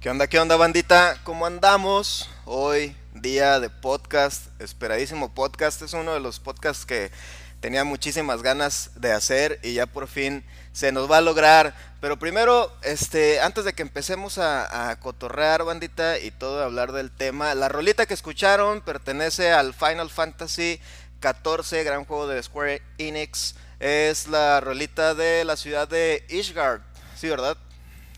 ¿Qué onda, qué onda, bandita? ¿Cómo andamos? Hoy, día de podcast, esperadísimo podcast. Es uno de los podcasts que tenía muchísimas ganas de hacer y ya por fin se nos va a lograr. Pero primero, este, antes de que empecemos a, a cotorrear, bandita, y todo a hablar del tema, la rolita que escucharon pertenece al Final Fantasy XIV, gran juego de Square Enix. Es la rolita de la ciudad de Ishgard, ¿sí, verdad?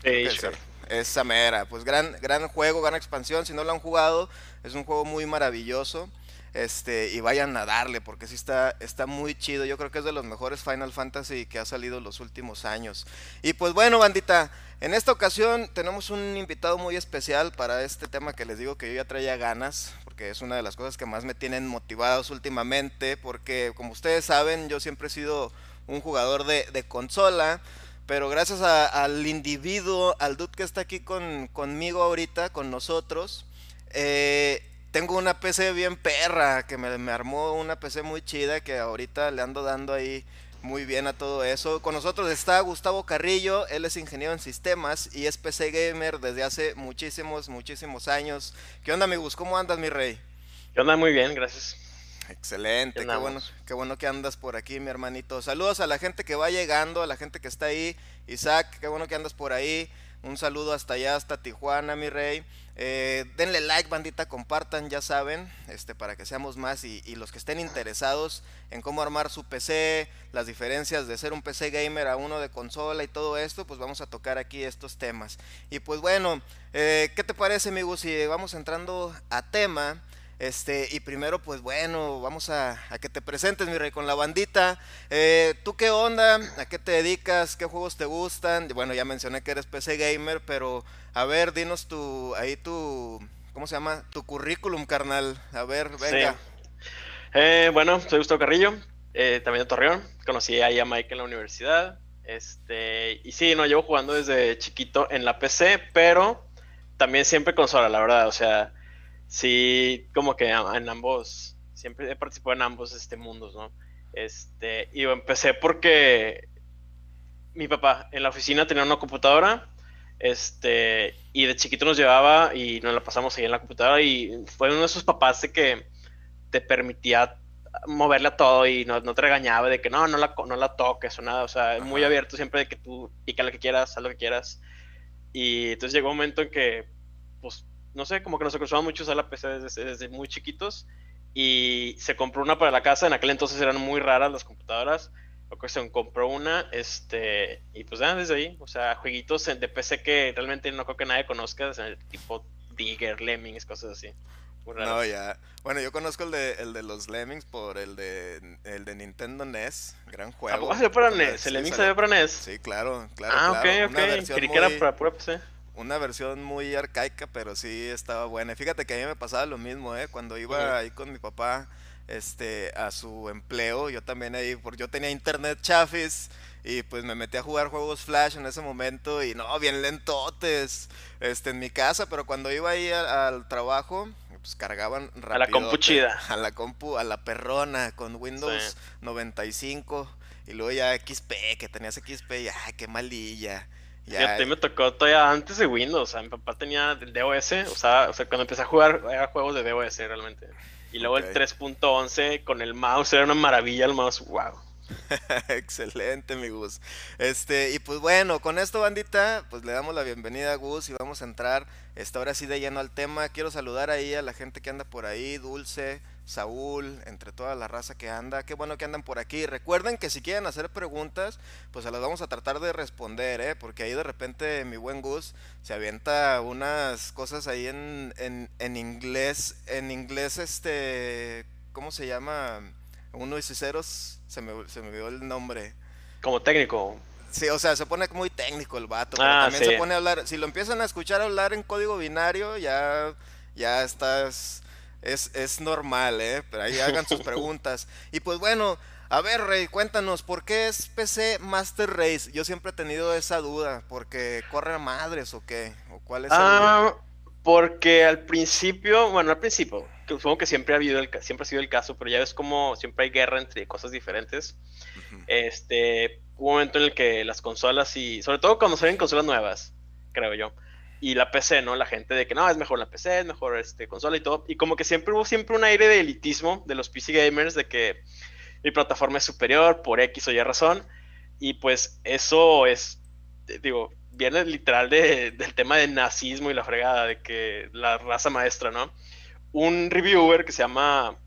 Ishgard. Esa mera, pues gran, gran juego, gran expansión. Si no lo han jugado, es un juego muy maravilloso. Este, y vayan a darle, porque sí está, está muy chido. Yo creo que es de los mejores Final Fantasy que ha salido los últimos años. Y pues bueno, bandita, en esta ocasión tenemos un invitado muy especial para este tema que les digo que yo ya traía ganas, porque es una de las cosas que más me tienen motivados últimamente, porque como ustedes saben, yo siempre he sido un jugador de, de consola. Pero gracias al individuo, al dude que está aquí con, conmigo ahorita, con nosotros, eh, tengo una PC bien perra, que me, armó una PC muy chida, que ahorita le ando dando ahí muy bien a todo eso. Con nosotros está Gustavo Carrillo, él es ingeniero en sistemas y es PC gamer desde hace muchísimos, muchísimos años. ¿Qué onda, amigos? ¿Cómo andas, mi rey? ¿Qué onda? Muy bien, gracias. Excelente, qué bueno, qué bueno que andas por aquí, mi hermanito. Saludos a la gente que va llegando, a la gente que está ahí. Isaac, qué bueno que andas por ahí. Un saludo hasta allá, hasta Tijuana, mi rey. Eh, denle like, bandita, compartan, ya saben, este, para que seamos más y, y, los que estén interesados en cómo armar su PC, las diferencias de ser un PC gamer a uno de consola y todo esto, pues vamos a tocar aquí estos temas. Y pues bueno, eh, ¿qué te parece, amigos, si vamos entrando a tema? Este, y primero, pues bueno, vamos a, que te presentes, mi rey, con la bandita. Eh, ¿Tú qué onda? ¿A qué te dedicas? ¿Qué juegos te gustan? Bueno, ya mencioné que eres PC gamer, pero a ver, dinos tu, ahí tu, ¿cómo se llama? Tu currículum, carnal. A ver, venga. Eh, bueno, soy Gustavo Carrillo, eh, también de Torreón. Conocí ahí a Mike en la universidad. Este, y sí, no, llevo jugando desde chiquito en la PC, pero también siempre consola, la verdad. O sea, sí, como que en ambos, siempre he participado en ambos este, mundos, ¿no? Este, y empecé porque mi papá en la oficina tenía una computadora, este, y de chiquito nos llevaba y nos la pasamos ahí en la computadora y fue uno de esos papás de que te permitía moverle a todo y no, te regañaba de que no, no la, no la toques o nada, o sea, muy abierto siempre de que tú pica lo que quieras, haz lo que quieras. Y entonces llegó un momento en que, pues, no sé, como que nos acostumbramos mucho a usar la PC desde, muy chiquitos y se compró una para la casa, en aquel entonces eran muy raras las computadoras, se compró una, este, y pues ya desde ahí, o sea, jueguitos de PC que realmente no creo que nadie conozca, tipo Digger, Lemmings, cosas así. No, ya. Bueno, yo conozco el de, el de los Lemmings por el de, el de Nintendo NES, gran juego. ¿Ah, se para NES? ¿El Lemmings se para NES? Sí, claro, claro. Ah, ok, ok. Creí que era para pura PC una versión muy arcaica, pero sí estaba buena. fíjate que a mí me pasaba lo mismo, ¿eh? Cuando iba ahí con mi papá este, a su empleo, yo también ahí, porque yo tenía internet chafis y pues me metí a jugar juegos Flash en ese momento y no, bien lentotes este, en mi casa, pero cuando iba ahí al, trabajo, pues cargaban rápido. A la compu chida. A la compu, a la perrona, con Windows 95 y luego ya XP, que tenías XP y ¡ay, qué malilla! Ya, a ti me tocó todavía antes de Windows. O sea, mi papá tenía el DOS. O sea, o sea, cuando empecé a jugar, era juegos de DOS realmente. Y luego el 3.11 con el mouse, era una maravilla el mouse. ¡Wow! Excelente, mi Gus. Este, y pues bueno, con esto, bandita, pues le damos la bienvenida a Gus y vamos a entrar esta hora sí de lleno al tema. Quiero saludar ahí a la gente que anda por ahí, Dulce, Saúl, entre toda la raza que anda. Qué bueno que andan por aquí. Recuerden que si quieren hacer preguntas, pues se las vamos a tratar de responder, ¿eh? Porque ahí de repente mi buen Gus se avienta unas cosas ahí en, en, inglés. En inglés, este. ¿Cómo se llama? Uno y ceros. Se me, se me olvidó el nombre. Como técnico. Sí, o sea, se pone muy técnico el vato. Pero ah, también se pone a hablar. Si lo empiezan a escuchar hablar en código binario, ya, ya estás es, es normal, ¿eh? Pero ahí hagan sus preguntas. Y pues bueno, a ver, Rey, cuéntanos, ¿por qué es PC Master Race? Yo siempre he tenido esa duda, ¿porque corre a madres o qué? ¿O cuál es ah, Porque al principio, bueno, al principio, supongo que siempre ha habido el, siempre ha sido el caso, pero ya ves como siempre hay guerra entre cosas diferentes. Este, hubo un momento en el que las consolas y, sobre todo cuando salen consolas nuevas, creo yo, y la PC, ¿no? La gente de que no, es mejor la PC, es mejor este consola y todo. Y como que siempre hubo siempre un aire de elitismo de los PC gamers de que mi plataforma es superior por X o Y razón. Y pues eso es, digo, viene literal de, del tema de nazismo y la fregada, de que la raza maestra, ¿no? Un reviewer que se llama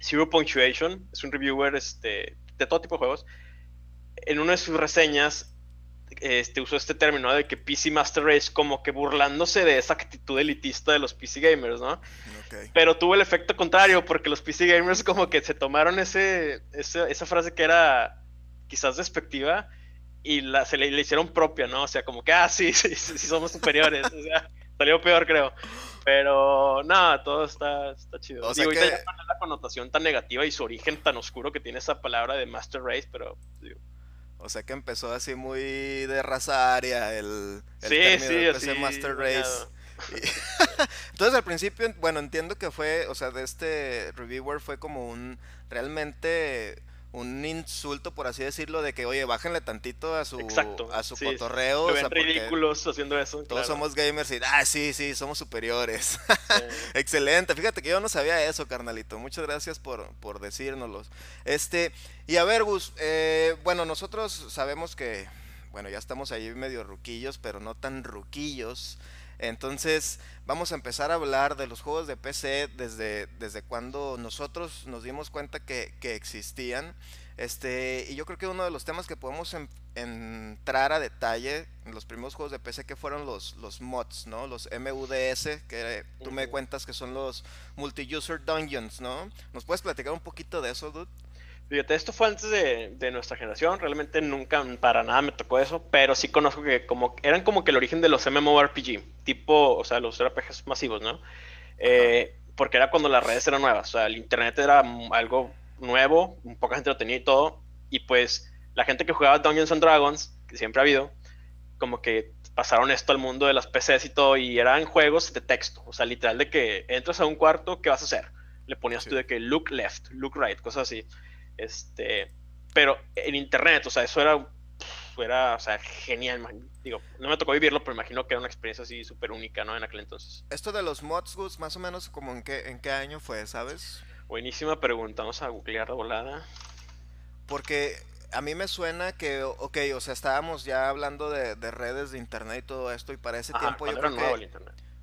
Zero Punctuation, es un reviewer este, de todo tipo de juegos, en una de sus reseñas este, usó este término de que PC Master Race como que burlándose de esa actitud elitista de los PC gamers, ¿no? Pero tuvo el efecto contrario porque los PC gamers como que se tomaron ese, esa frase que era quizás despectiva y la, se le, hicieron propia, ¿no? O sea, como que, ah, sí, sí, sí, somos superiores. o sea, salió peor, creo. Pero nada, todo está, está chido. O sea que... la connotación tan negativa y su origen tan oscuro que tiene esa palabra de Master Race, pero digo, o sea que empezó así muy de raza aria el, el sí, sí, PC Master Race. Entonces al principio, bueno, entiendo que fue, o sea, de este reviewer fue como un realmente un insulto, por así decirlo, de que, oye, bájenle tantito a su, a su cotorreo. o sea, ridículos haciendo eso. Todos somos gamers y, ah, sí, sí, somos superiores. Excelente, fíjate que yo no sabía eso, carnalito. Muchas gracias por, por decírnoslo. Este, y a ver, Gus, eh, bueno, nosotros sabemos que, bueno, ya estamos ahí medio ruquillos, pero no tan ruquillos. Entonces vamos a empezar a hablar de los juegos de PC desde, desde cuando nosotros nos dimos cuenta que, existían. Este, y yo creo que uno de los temas que podemos entrar a detalle en los primeros juegos de PC que fueron los, los mods, ¿no? Los MUDS, que tú me cuentas que son los multi-user dungeons, ¿no? ¿Nos puedes platicar un poquito de eso, dude? Fíjate, esto fue antes de, nuestra generación, realmente nunca para nada me tocó eso, pero sí conozco que como eran como que el origen de los MMORPG, tipo, o sea, los RPGs masivos, ¿no? Eh, porque era cuando las redes eran nuevas, o sea, el internet era algo nuevo, poca gente lo tenía y todo, y pues la gente que jugaba Dungeons and Dragons, que siempre ha habido, como que pasaron esto al mundo de las PCs y todo, y eran juegos de texto, o sea, literal de que entras a un cuarto, ¿qué vas a hacer? Le ponías tú de que look left, look right, cosas así. Este, pero en internet, o sea, eso era, era o sea, genial. Digo, no me tocó vivirlo, pero imagino que era una experiencia así súper única, ¿no? En aquel entonces. Esto de los mods, Gus, más o menos como en qué, en qué año fue, ¿sabes? Buenísima pregunta, vamos a googlear la volada. Porque a mí me suena que, ok, o sea, estábamos ya hablando de, redes de internet y todo esto, y para ese tiempo yo creo que.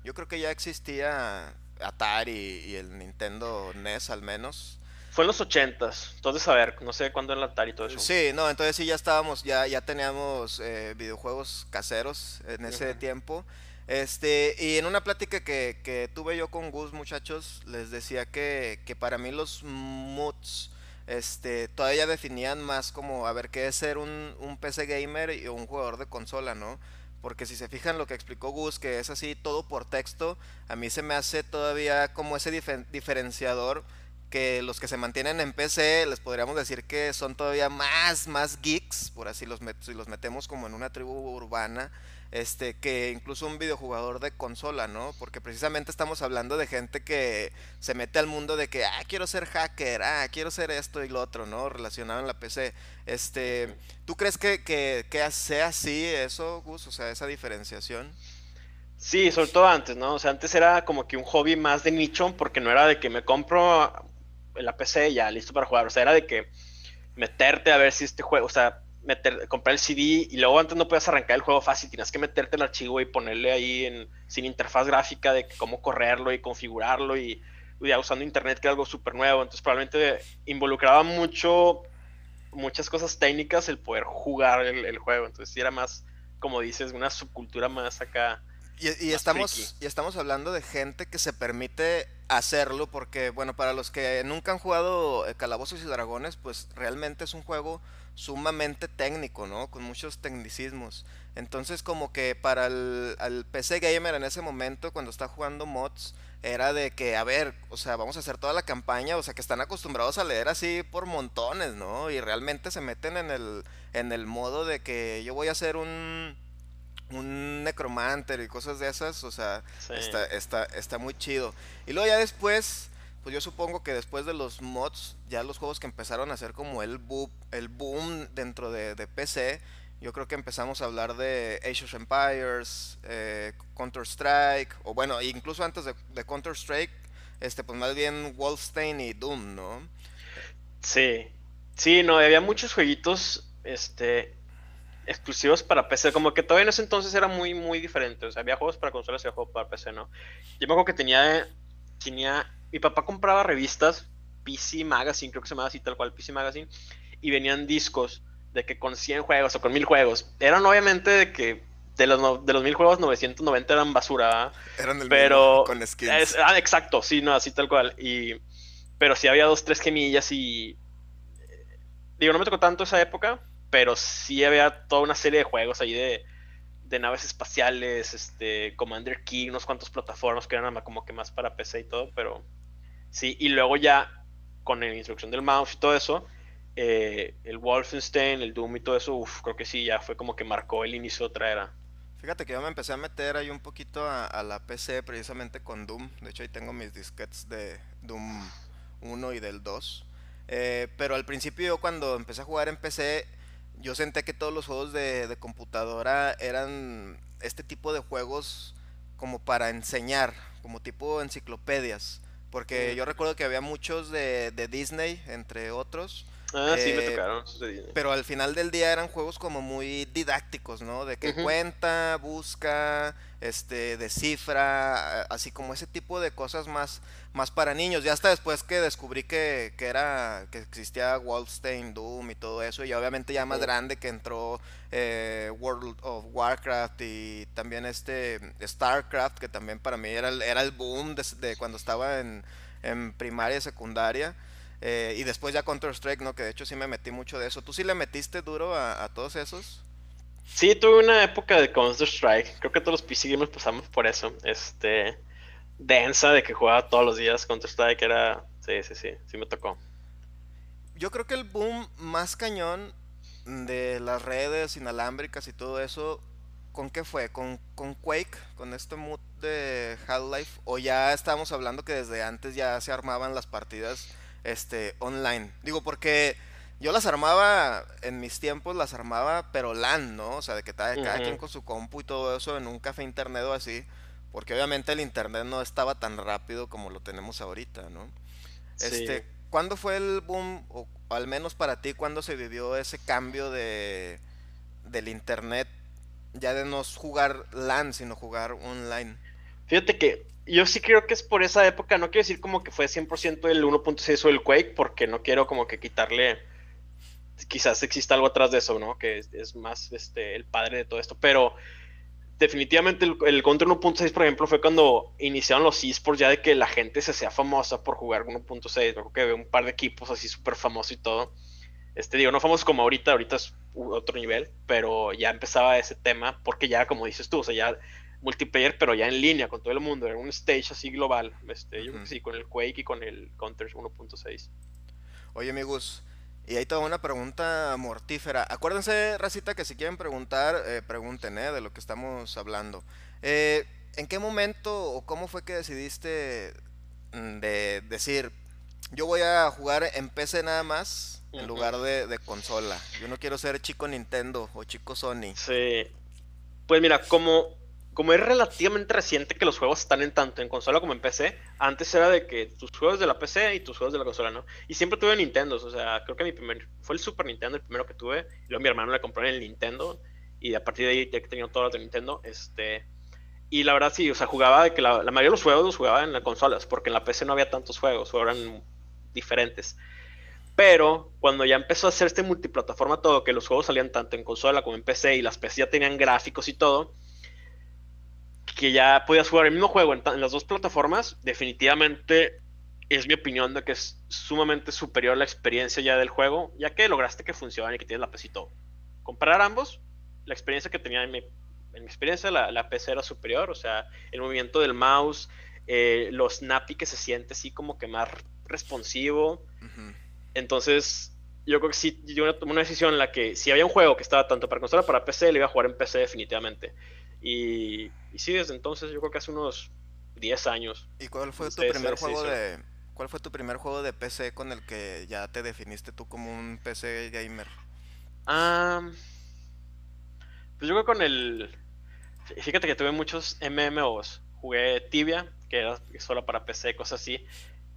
Yo creo que ya existía Atari y el Nintendo NES al menos. Fue en los ochentas, entonces a ver, no sé cuándo en la Atari y todo eso. Sí, no, entonces sí ya estábamos, ya, ya teníamos eh, videojuegos caseros en ese tiempo. Este, y en una plática que, que, tuve yo con Gus, muchachos, les decía que, que para mí los moods este, todavía definían más como, a ver, qué es ser un, un PC gamer y un jugador de consola, ¿no? Porque si se fijan lo que explicó Gus, que es así todo por texto, a mí se me hace todavía como ese diferenciador que los que se mantienen en PC les podríamos decir que son todavía más, más geeks, por así los, si los metemos como en una tribu urbana, este, que incluso un videojugador de consola, ¿no? Porque precisamente estamos hablando de gente que se mete al mundo de que, ah, quiero ser hacker, ah, quiero ser esto y lo otro, ¿no? Relacionado en la PC. Este, ¿Tú crees que, que, que sea así eso, Gus? O sea, esa diferenciación. Sí, sobre todo antes, ¿no? O sea, antes era como que un hobby más de nicho, porque no era de que me compro la PC ya listo para jugar. O sea, era de que meterte a ver si este juego, o sea, meter, comprar el CD y luego antes no podías arrancar el juego fácil, tienes que meterte el archivo y ponerle ahí en, sin interfaz gráfica de cómo correrlo y configurarlo y, ya usando internet que era algo súper nuevo. Entonces probablemente involucraba mucho, muchas cosas técnicas el poder jugar el, juego. Entonces sí era más, como dices, una subcultura más acá. Y, estamos, y estamos hablando de gente que se permite hacerlo porque, bueno, para los que nunca han jugado eh, Calabozos y Dragones, pues realmente es un juego sumamente técnico, ¿no? Con muchos tecnicismos. Entonces como que para el, PC gamer en ese momento, cuando está jugando mods, era de que, a ver, o sea, vamos a hacer toda la campaña, o sea, que están acostumbrados a leer así por montones, ¿no? Y realmente se meten en el, en el modo de que yo voy a hacer un un necromancer y cosas de esas, o sea, está, está, está muy chido. Y luego ya después, pues yo supongo que después de los mods, ya los juegos que empezaron a hacer como el boom, el boom dentro de, PC, yo creo que empezamos a hablar de Age of Empires, eh, Counter Strike, o bueno, incluso antes de, de, Counter Strike, este, pues más bien Wolfenstein y Doom, ¿no? Sí, sí, no, había muchos jueguitos, este, exclusivos para PC, como que todavía en ese entonces era muy, muy diferente. O sea, había juegos para consolas y juegos para PC, ¿no? Yo me acuerdo que tenía, tenía, mi papá compraba revistas, PC Magazine, creo que se llamaba así tal cual, PC Magazine, y venían discos de que con 100 juegos o con 1000 juegos. Eran obviamente de que de los, de los 1000 juegos, 990 eran basura. Eran el pero, con skins. ah, exacto, sí, no, así tal cual. Y, pero sí había dos, tres gemillas y... Digo, no me tocó tanto esa época, pero sí había toda una serie de juegos ahí de, naves espaciales, este, Commander Key, unos cuantos plataformas que eran como que más para PC y todo, pero sí, y luego ya con la instrucción del mouse y todo eso, eh, el Wolfenstein, el Doom y todo eso, uf, creo que sí, ya fue como que marcó el inicio de otra era. Fíjate que yo me empecé a meter ahí un poquito a, a la PC precisamente con Doom, de hecho ahí tengo mis disquetes de Doom 1 y del 2. Eh, pero al principio yo cuando empecé a jugar en PC, yo senté que todos los juegos de, de computadora eran este tipo de juegos como para enseñar, como tipo enciclopedias. Porque yo recuerdo que había muchos de, de Disney, entre otros, Ah, sí, me eh, tocaron. pero al final del día eran juegos como muy didácticos, ¿no? De que cuenta, busca, este, descifra, así como ese tipo de cosas más, más para niños. Ya hasta después que descubrí que, que era, que existía Wolfenstein, Doom y todo eso, y obviamente ya más grande que entró eh, World of Warcraft y también este Starcraft, que también para mí era el, era el boom de, de cuando estaba en, en primaria y secundaria. Eh, y después ya Counter-Strike, ¿no? Que de hecho sí me metí mucho de eso. ¿Tú sí le metiste duro a, todos esos? Sí, tuve una época de Counter-Strike. Creo que todos los PC gamers pasamos por eso. Este. Densa de que jugaba todos los días Counter-Strike. Era. Sí, sí, sí. Sí me tocó. Yo creo que el boom más cañón de las redes inalámbricas y todo eso. ¿Con qué fue? ¿Con, con Quake? ¿Con este mood de Half-Life? ¿O ya estábamos hablando que desde antes ya se armaban las partidas este, online. Digo, porque yo las armaba, en mis tiempos las armaba, pero LAN, ¿no? O sea, de que cada, quien con su compu y todo eso en un café internet o así. Porque obviamente el internet no estaba tan rápido como lo tenemos ahorita, ¿no? Este, ¿cuándo fue el boom, o al menos para ti, cuándo se vivió ese cambio de del internet, ya de no jugar LAN, sino jugar online? Fíjate que yo sí creo que es por esa época, no quiero decir como que fue 100% el 1.6 o el Quake, porque no quiero como que quitarle, quizás exista algo atrás de eso, ¿no? Que es, más este, el padre de todo esto, pero definitivamente el, el Counter 1.6, por ejemplo, fue cuando iniciaron los esports ya de que la gente se hacía famosa por jugar 1.6, creo que veo un par de equipos así súper famosos y todo. Este, digo, no famosos como ahorita, ahorita es otro nivel, pero ya empezaba ese tema, porque ya, como dices tú, o sea, ya multiplayer, pero ya en línea con todo el mundo, era un stage así global. Este, Yo creo que sí, con el Quake y con el Counter 1.6. Oye, amigos, y ahí tengo una pregunta mortífera. Acuérdense, Racita, que si quieren preguntar, eh, pregunten, ¿eh? De lo que estamos hablando. Eh, ¿En qué momento o cómo fue que decidiste mm, de decir, yo voy a jugar en PC nada más en lugar de, de, consola? Yo no quiero ser chico Nintendo o chico Sony. Sí. Pues mira, como como es relativamente reciente que los juegos están en tanto en consola como en PC, antes era de que tus juegos de la PC y tus juegos de la consola, ¿no? Y siempre tuve Nintendo, o sea, creo que mi primer, fue el Super Nintendo el primero que tuve, y luego mi hermano le compró en el Nintendo, y a partir de ahí ya que tenía todos los de Nintendo, este... Y la verdad sí, o sea, jugaba de que la, mayoría de los juegos los jugaba en las consolas, porque en la PC no había tantos juegos, eran diferentes. Pero cuando ya empezó a hacer este multiplataforma todo, que los juegos salían tanto en consola como en PC y las PC ya tenían gráficos y todo, que ya podías jugar el mismo juego en, las dos plataformas, definitivamente es mi opinión de que es sumamente superior la experiencia ya del juego, ya que lograste que funcione y que tienes la PC y todo. Comparar ambos, la experiencia que tenía en mi, en mi experiencia, la, la, PC era superior, o sea, el movimiento del mouse, eh, lo snappy que se siente así como que más responsivo. Entonces, yo creo que sí, yo una, una decisión en la que si había un juego que estaba tanto para consola para PC, le iba a jugar en PC definitivamente. Y, y sí, desde entonces yo creo que hace unos 10 años. ¿Y cuál fue tu primer juego de cuál fue tu primer juego de PC con el que ya te definiste tú como un PC gamer? pues yo creo con el fíjate que tuve muchos MMOs. Jugué Tibia, que era solo para PC, cosas así.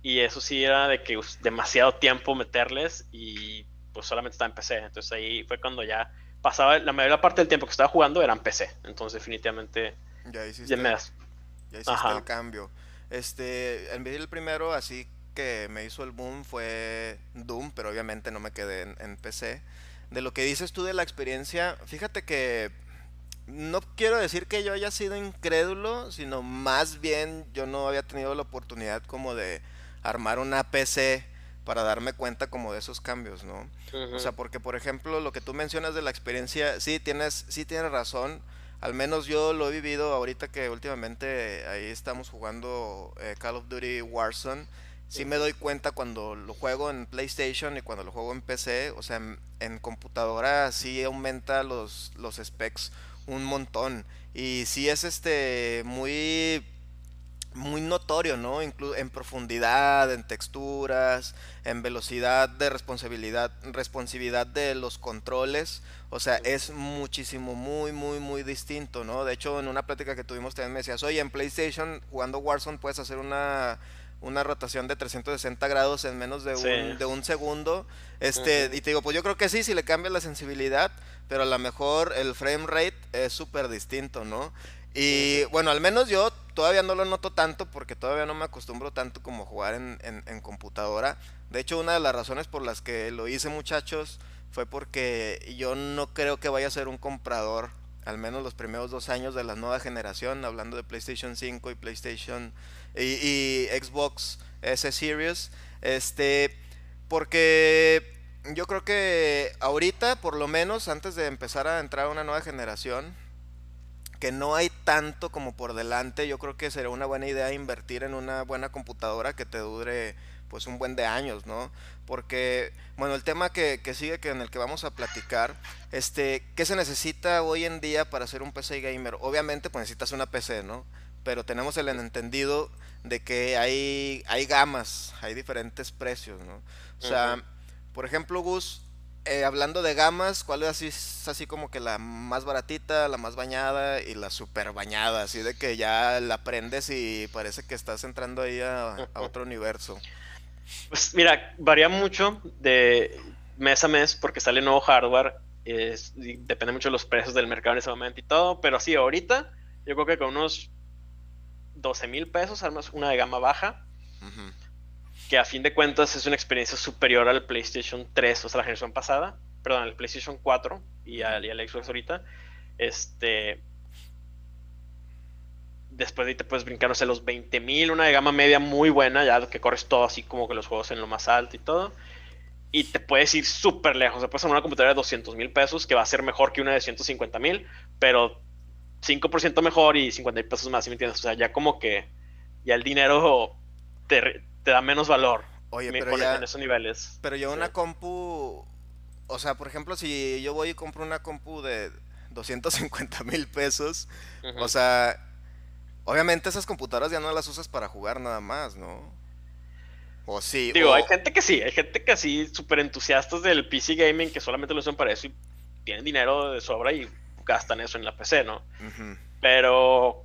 Y eso sí era de que demasiado tiempo meterles y pues solamente estaba en PC. Entonces ahí fue cuando ya pasaba, la mayor parte del tiempo que estaba jugando era en PC. Entonces, definitivamente. Ya hiciste, ya hiciste el cambio. Este, en vez del primero, así que me hizo el boom fue Doom, pero obviamente no me quedé en, PC. De lo que dices tú de la experiencia, fíjate que no quiero decir que yo haya sido incrédulo, sino más bien yo no había tenido la oportunidad como de armar una PC para darme cuenta como de esos cambios, ¿no? O sea, porque por ejemplo lo que tú mencionas de la experiencia, sí tienes, sí tienes razón. Al menos yo lo he vivido ahorita que últimamente ahí estamos jugando eh, Call of Duty Warzone. Sí me doy cuenta cuando lo juego en PlayStation y cuando lo juego en PC, o sea, en, computadora sí aumenta los, los specs un montón. Y sí es este muy muy notorio, ¿no? Inclu en profundidad, en texturas, en velocidad de responsabilidad, responsividad de los controles. O sea, es muchísimo, muy, muy, muy distinto, ¿no? De hecho, en una plática que tuvimos también me decías, oye, en PlayStation, jugando Warzone, puedes hacer una, una rotación de 360 grados en menos de, un, de un segundo. Este, Y te digo, pues yo creo que sí, si le cambias la sensibilidad, pero a lo mejor el frame rate es súper distinto, ¿no? Y bueno, al menos yo todavía no lo noto tanto porque todavía no me acostumbro tanto como jugar en, en, computadora. De hecho, una de las razones por las que lo hice muchachos fue porque yo no creo que vaya a ser un comprador, al menos los primeros dos años de la nueva generación, hablando de PlayStation 5 y PlayStation y, Xbox S Series. Este, porque yo creo que ahorita, por lo menos, antes de empezar a entrar a una nueva generación, que no hay tanto como por delante, yo creo que sería una buena idea invertir en una buena computadora que te dure pues un buen de años, ¿no? Porque, bueno, el tema que, sigue, que en el que vamos a platicar, este, ¿qué se necesita hoy en día para ser un PC gamer? Obviamente, pues necesitas una PC, ¿no? Pero tenemos el entendido de que hay, hay gamas, hay diferentes precios, ¿no? O sea, por ejemplo, Gus, eh, hablando de gamas, ¿cuál es así, es así como que la más baratita, la más bañada y la super bañada? Así de que ya la prendes y parece que estás entrando ahí a, otro universo. Pues mira, varía mucho de mes a mes porque sale nuevo hardware. depende mucho de los precios del mercado en ese momento y todo. Pero sí, ahorita yo creo que con unos 12 mil pesos armas una de gama baja que a fin de cuentas es una experiencia superior al PlayStation 3, o sea, la generación pasada, perdón, al PlayStation 4 y al, Xbox ahorita. Este. Después de ahí te puedes brincar, no sé, los 20.000, una de gama media muy buena, ya que corres todo así como que los juegos en lo más alto y todo. Y te puedes ir súper lejos. Te puedes una computadora de 200 mil pesos, que va a ser mejor que una de 150 mil, pero 5% mejor y 50 mil pesos más, ¿sí me entiendes? O sea, ya como que ya el dinero te, te da menos valor. Oye, pero ya, en esos niveles. Pero yo una compu, o sea, por ejemplo, si yo voy y compro una compu de 250 mil pesos, o sea, obviamente esas computadoras ya no las usas para jugar nada más, ¿no? O sí. Digo, hay gente que sí, hay gente que sí, súper entusiastas del PC gaming que solamente lo usan para eso y tienen dinero de sobra y gastan eso en la PC, ¿no? Pero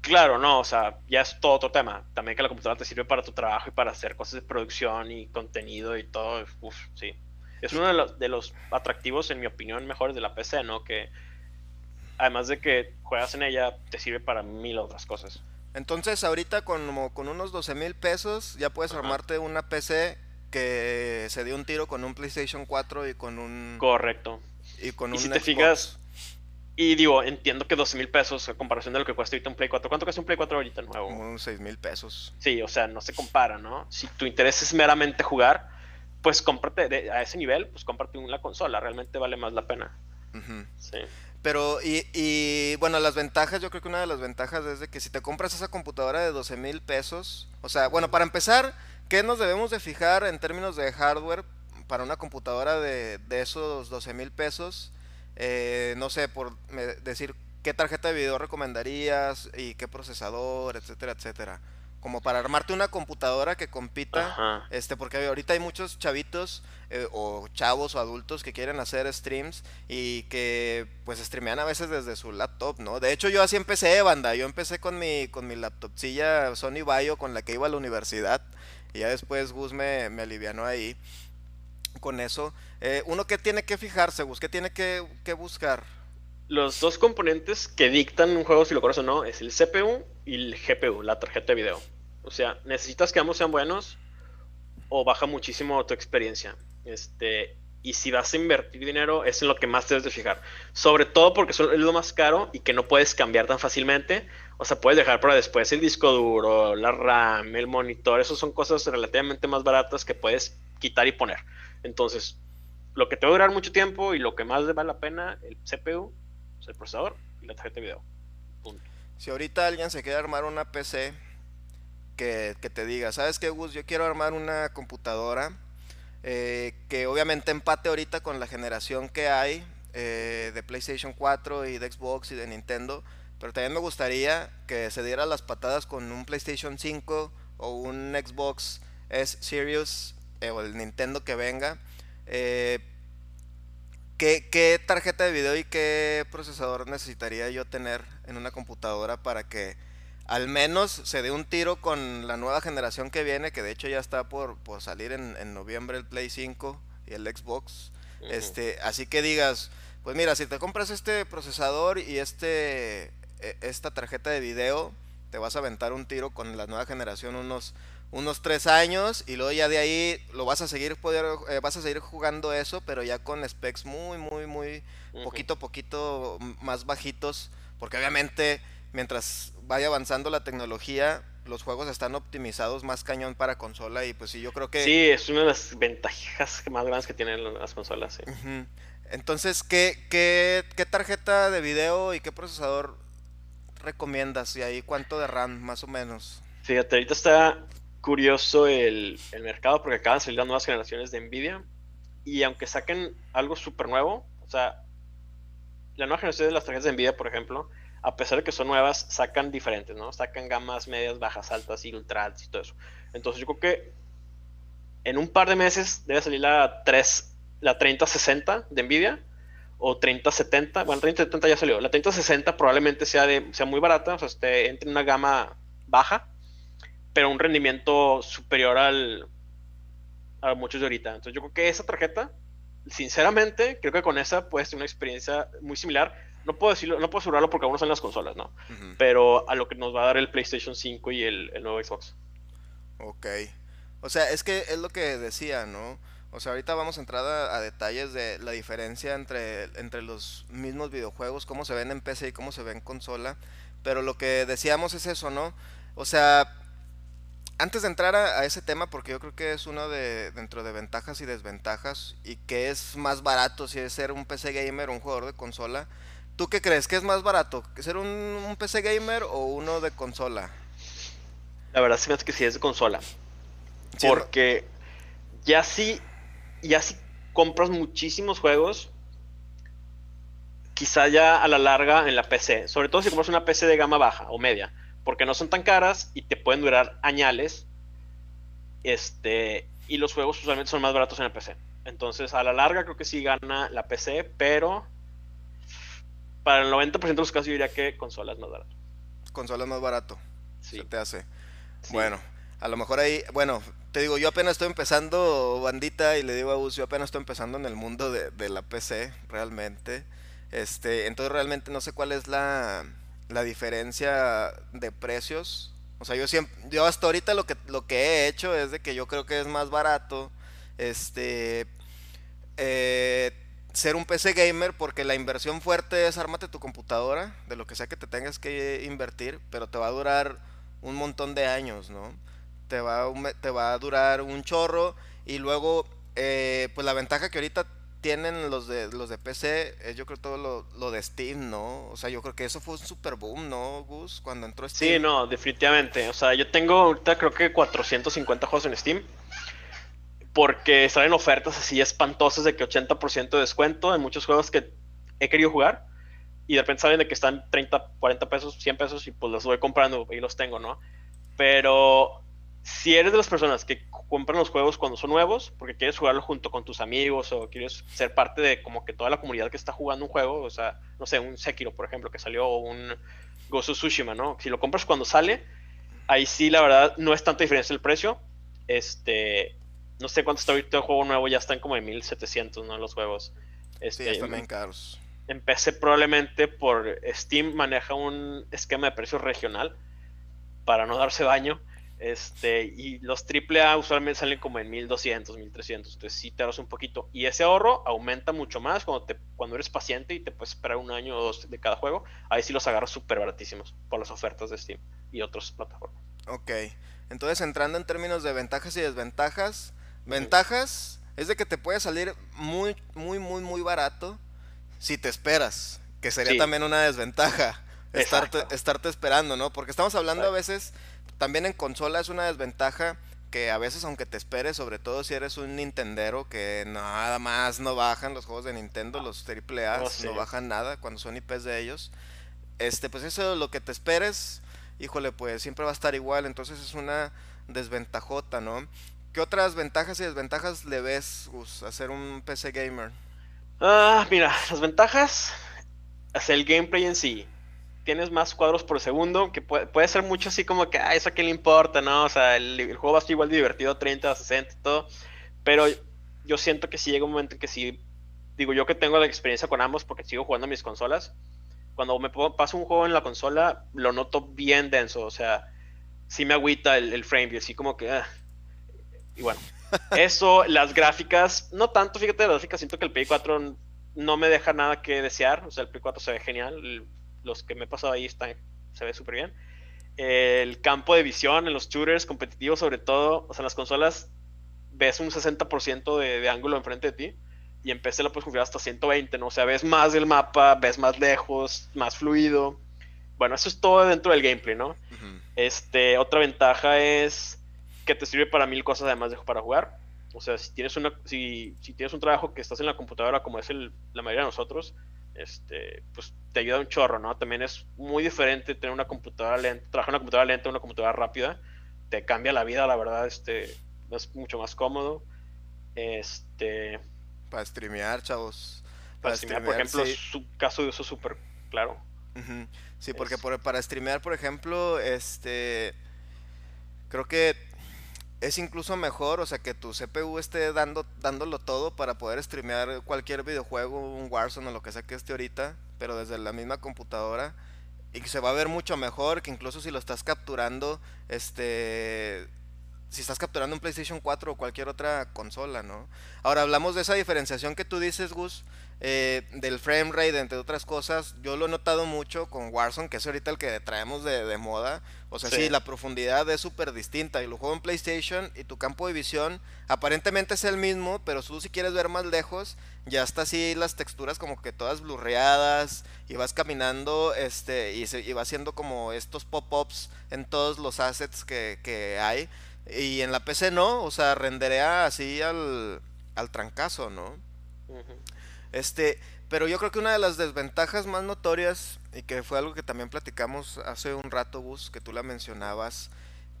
Claro, no, o sea, ya es todo otro tema. También que la computadora te sirve para tu trabajo y para hacer cosas de producción y contenido y todo. Uf, sí. Es uno de los, de los atractivos, en mi opinión, mejores de la PC, ¿no? Que además de que juegas en ella, te sirve para mil otras cosas. Entonces, ahorita con, con unos 12 mil pesos ya puedes armarte una PC que se dio un tiro con un PlayStation 4 y con un... Correcto. Y con y si te fijas, y digo, entiendo que 12 mil pesos a comparación de lo que cuesta ahorita un Play 4. ¿Cuánto cuesta un Play 4 ahorita nuevo? Como 6 mil pesos. Sí, o sea, no se compara, ¿no? Si tu interés es meramente jugar, pues cómprate a ese nivel, pues cómprate una consola. Realmente vale más la pena. Sí. Pero, y, y, bueno, las ventajas, yo creo que una de las ventajas es de que si te compras esa computadora de 12 mil pesos, o sea, bueno, para empezar, ¿qué nos debemos de fijar en términos de hardware para una computadora de, de esos 12 mil pesos? Eh, no sé, por decir qué tarjeta de video recomendarías y qué procesador, etcétera, etcétera. Como para armarte una computadora que compita, este, porque ahorita hay muchos chavitos eh, o chavos o adultos que quieren hacer streams y que pues streamean a veces desde su laptop, ¿no? De hecho yo así empecé, banda, yo empecé con mi, con mi laptopcilla Sony Vaio con la que iba a la universidad y ya después Gus me, me alivianó ahí con eso. Eh, uno que tiene que fijarse, ¿qué tiene que, buscar? Los dos componentes que dictan un juego si lo conoces o no es el CPU y el GPU, la tarjeta de video. O sea, necesitas que ambos sean buenos o baja muchísimo tu experiencia. Este, y si vas a invertir dinero es en lo que más te debes de fijar. Sobre todo porque es lo más caro y que no puedes cambiar tan fácilmente. O sea, puedes dejar para después el disco duro, la RAM, el monitor. Esas son cosas relativamente más baratas que puedes quitar y poner. Entonces, lo que te va a durar mucho tiempo y lo que más vale la pena, el CPU, el procesador y la tarjeta de video. Punto. Si ahorita alguien se quiere armar una PC que, te diga, ¿sabes qué, Gus? Yo quiero armar una computadora eh, que obviamente empate ahorita con la generación que hay eh, de PlayStation 4 y de Xbox y de Nintendo, pero también me gustaría que se diera las patadas con un PlayStation 5 o un Xbox S Series eh, o el Nintendo que venga. Eh, ¿qué, tarjeta de video y qué procesador necesitaría yo tener en una computadora para que al menos se dé un tiro con la nueva generación que viene, que de hecho ya está por, salir en, noviembre el Play 5 y el Xbox. este, así que digas, pues mira, si te compras este procesador y este esta tarjeta de video, te vas a aventar un tiro con la nueva generación unos unos tres años y luego ya de ahí lo vas a seguir poder eh, vas a seguir jugando eso pero ya con specs muy muy muy poquito a poquito más bajitos porque obviamente mientras vaya avanzando la tecnología los juegos están optimizados más cañón para consola y pues sí yo creo que sí es una de las ventajas más grandes que tienen las consolas entonces ¿qué, qué, qué tarjeta de video y qué procesador recomiendas y ahí cuánto de RAM más o menos fíjate ahorita está curioso el, mercado porque acaban de salir las nuevas generaciones de Nvidia y aunque saquen algo súper nuevo, o sea, la nueva generación de las tarjetas de Nvidia, por ejemplo, a pesar de que son nuevas, sacan diferentes, ¿no? Sacan gamas medias, bajas, altas y ultra y todo eso. Entonces yo creo que en un par de meses debe salir la 3, la 3060 de Nvidia o 3070, bueno, 3070 ya salió. La 3060 probablemente sea de sea muy barata, o sea, esté entre una gama baja pero un rendimiento superior al a muchos de ahorita. Entonces yo creo que esa tarjeta, sinceramente, creo que con esa puede ser una experiencia muy similar. No puedo decirlo, no puedo asegurarlo porque aún no son las consolas, ¿no? Pero a lo que nos va a dar el PlayStation 5 y el, nuevo Xbox. Ok. O sea, es que es lo que decía, ¿no? O sea, ahorita vamos a entrar a, detalles de la diferencia entre, entre los mismos videojuegos, cómo se ven en PC y cómo se ven en consola. Pero lo que decíamos es eso, ¿no? O sea, antes de entrar a, ese tema, porque yo creo que es uno de dentro de ventajas y desventajas, y que es más barato si es ser un PC gamer o un jugador de consola, ¿tú qué crees? ¿Qué es más barato? ¿Ser un, PC gamer o uno de consola? La verdad sí me hace que sí es de consola. porque ya si, ya si compras muchísimos juegos, quizá ya a la larga en la PC, sobre todo si compras una PC de gama baja o media porque no son tan caras y te pueden durar añales. Este, y los juegos usualmente son más baratos en el PC. Entonces, a la larga creo que sí gana la PC, pero para el 90% de los casos yo diría que consola es más barato. Consola es más barato. Sí. Se te hace. Bueno, a lo mejor ahí, bueno, te digo, yo apenas estoy empezando, bandita, y le digo a Gus, yo apenas estoy empezando en el mundo de, de la PC, realmente. Este, entonces realmente no sé cuál es la, la diferencia de precios. O sea, yo siempre, yo hasta ahorita lo que, lo que he hecho es de que yo creo que es más barato, este, eh, ser un PC gamer porque la inversión fuerte es ármate tu computadora, de lo que sea que te tengas que invertir, pero te va a durar un montón de años, ¿no? Te va, te va a durar un chorro y luego, eh, pues la ventaja que ahorita tienen los de los de PC, es yo creo todo lo, lo, de Steam, ¿no? O sea, yo creo que eso fue un super boom, ¿no, Gus? Cuando entró Steam. Sí, no, definitivamente. O sea, yo tengo ahorita creo que 450 juegos en Steam. Porque salen ofertas así espantosas de que 80% de descuento en muchos juegos que he querido jugar. Y de repente saben de que están 30, 40 pesos, 100 pesos y pues los voy comprando y los tengo, ¿no? Pero si eres de las personas que compran los juegos cuando son nuevos, porque quieres jugarlo junto con tus amigos o quieres ser parte de como que toda la comunidad que está jugando un juego, o sea, no sé, un Sekiro, por ejemplo, que salió, o un of Tsushima, ¿no? Si lo compras cuando sale, ahí sí, la verdad, no es tanta diferencia el precio. Este, no sé cuánto está ahorita el juego nuevo, ya están como en 1700, ¿no? Los juegos. Este, sí, están bien caros. Empecé probablemente por Steam maneja un esquema de precios regional para no darse daño este, y los AAA usualmente salen como en 1200, 1300. Entonces sí te ahorras un poquito. Y ese ahorro aumenta mucho más cuando, te, cuando eres paciente y te puedes esperar un año o dos de cada juego. Ahí sí los agarras súper baratísimos por las ofertas de Steam y otras plataformas. Ok. Entonces entrando en términos de ventajas y desventajas. Ventajas es de que te puede salir muy, muy, muy, muy barato si te esperas. Que sería también una desventaja. Estarte, estarte, esperando, ¿no? Porque estamos hablando a veces también en consola es una desventaja que a veces aunque te esperes, sobre todo si eres un Nintendero, que nada más no bajan los juegos de Nintendo, los AAA, oh, no bajan nada cuando son IPs de ellos. este, pues eso lo que te esperes, híjole, pues siempre va a estar igual, entonces es una desventajota, ¿no? ¿Qué otras ventajas y desventajas le ves, Gus, a ser un PC gamer? Ah, mira, las ventajas, hacer el gameplay en sí. Tienes más cuadros por segundo, que puede, ser mucho así como que, ah, eso a qué le importa, ¿no? O sea, el, juego va a estar igual divertido, 30, 60 y todo. Pero yo siento que si llega un momento en que sí, digo yo que tengo la experiencia con ambos porque sigo jugando mis consolas. Cuando me paso un juego en la consola, lo noto bien denso, o sea, sí me agüita el, el frame, y así como que, ah, y bueno, eso, las gráficas, no tanto, fíjate, las gráficas, siento que el Play 4 no me deja nada que desear. O sea, el Play 4 se ve genial. Los que me he pasado ahí están, se ve súper bien. El campo de visión en los shooters competitivos, sobre todo, o sea, en las consolas ves un 60% de, de, ángulo enfrente de ti y en PC lo puedes configurar hasta 120, ¿no? O sea, ves más del mapa, ves más lejos, más fluido. Bueno, eso es todo dentro del gameplay, ¿no? Este, otra ventaja es que te sirve para mil cosas además de para jugar. O sea, si tienes, una, si, si tienes un trabajo que estás en la computadora como es el, la mayoría de nosotros, este, pues te ayuda un chorro, ¿no? También es muy diferente tener una computadora lenta, trabajar una computadora lenta una computadora rápida. Te cambia la vida, la verdad, este, es mucho más cómodo. Este... Para streamear, chavos. Para, streamear, por ejemplo, su caso de uso súper claro. Sí, porque para streamear, por ejemplo, este... Creo que es incluso mejor, o sea, que tu CPU esté dando, dándolo todo para poder streamear cualquier videojuego, un Warzone o lo que sea que esté ahorita, pero desde la misma computadora. Y que se va a ver mucho mejor que incluso si lo estás capturando, este, si estás capturando un PlayStation 4 o cualquier otra consola, ¿no? Ahora hablamos de esa diferenciación que tú dices, Gus, eh, del frame rate, entre otras cosas. Yo lo he notado mucho con Warzone, que es ahorita el que traemos de, moda. O sea, sí, la profundidad es súper distinta. Y lo juego en PlayStation y tu campo de visión aparentemente es el mismo, pero tú si quieres ver más lejos, ya está así las texturas como que todas blurreadas y vas caminando este y, se, y va haciendo como estos pop-ups en todos los assets que, que hay. Y en la PC no, o sea, renderea así al, al trancazo, ¿no? Este, pero yo creo que una de las desventajas más notorias, y que fue algo que también platicamos hace un rato, Bus, que tú la mencionabas,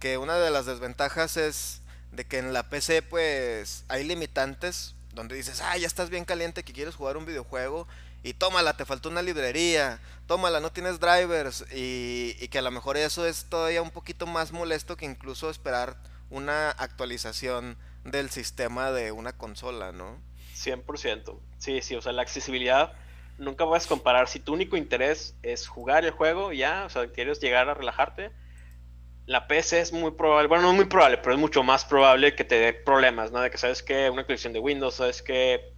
que una de las desventajas es de que en la PC pues hay limitantes donde dices, ah, ya estás bien caliente que quieres jugar un videojuego y tómala, te faltó una librería, tómala, no tienes drivers y, y que a lo mejor eso es todavía un poquito más molesto que incluso esperar una actualización del sistema de una consola, ¿no? 100%. Sí, sí, o sea, la accesibilidad nunca puedes comparar. Si tu único interés es jugar el juego, ya, o sea, quieres llegar a relajarte, la PC es muy probable, bueno, no es muy probable, pero es mucho más probable que te dé problemas, ¿no? De que sabes que una colección de Windows, sabes que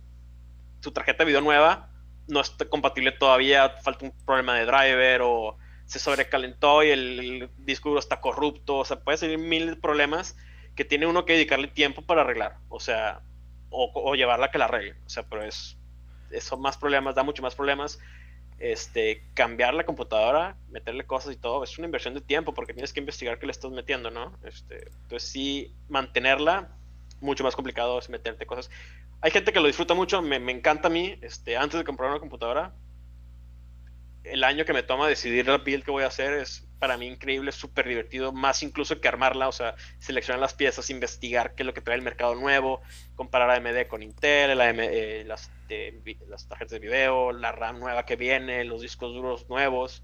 tu tarjeta de video nueva no está compatible todavía, falta un problema de driver o se sobrecalentó y el, disco duro está corrupto, o sea, puede ser mil problemas que tiene uno que dedicarle tiempo para arreglar, o sea, o, llevarla a que la arregle, o sea, pero es, son más problemas, da mucho más problemas. Este, cambiar la computadora, meterle cosas y todo, es una inversión de tiempo porque tienes que investigar qué le estás metiendo, ¿no? Este, entonces sí, mantenerla, mucho más complicado es meterte cosas. Hay gente que lo disfruta mucho, me, me encanta a mí, este, antes de comprar una computadora, el año que me toma decidir la build que voy a hacer es para mí increíble, súper divertido, más incluso que armarla, o sea, seleccionar las piezas, investigar qué es lo que trae el mercado nuevo, comparar AMD con Intel, eh, las, las, tarjetas de video, la RAM nueva que viene, los discos duros nuevos,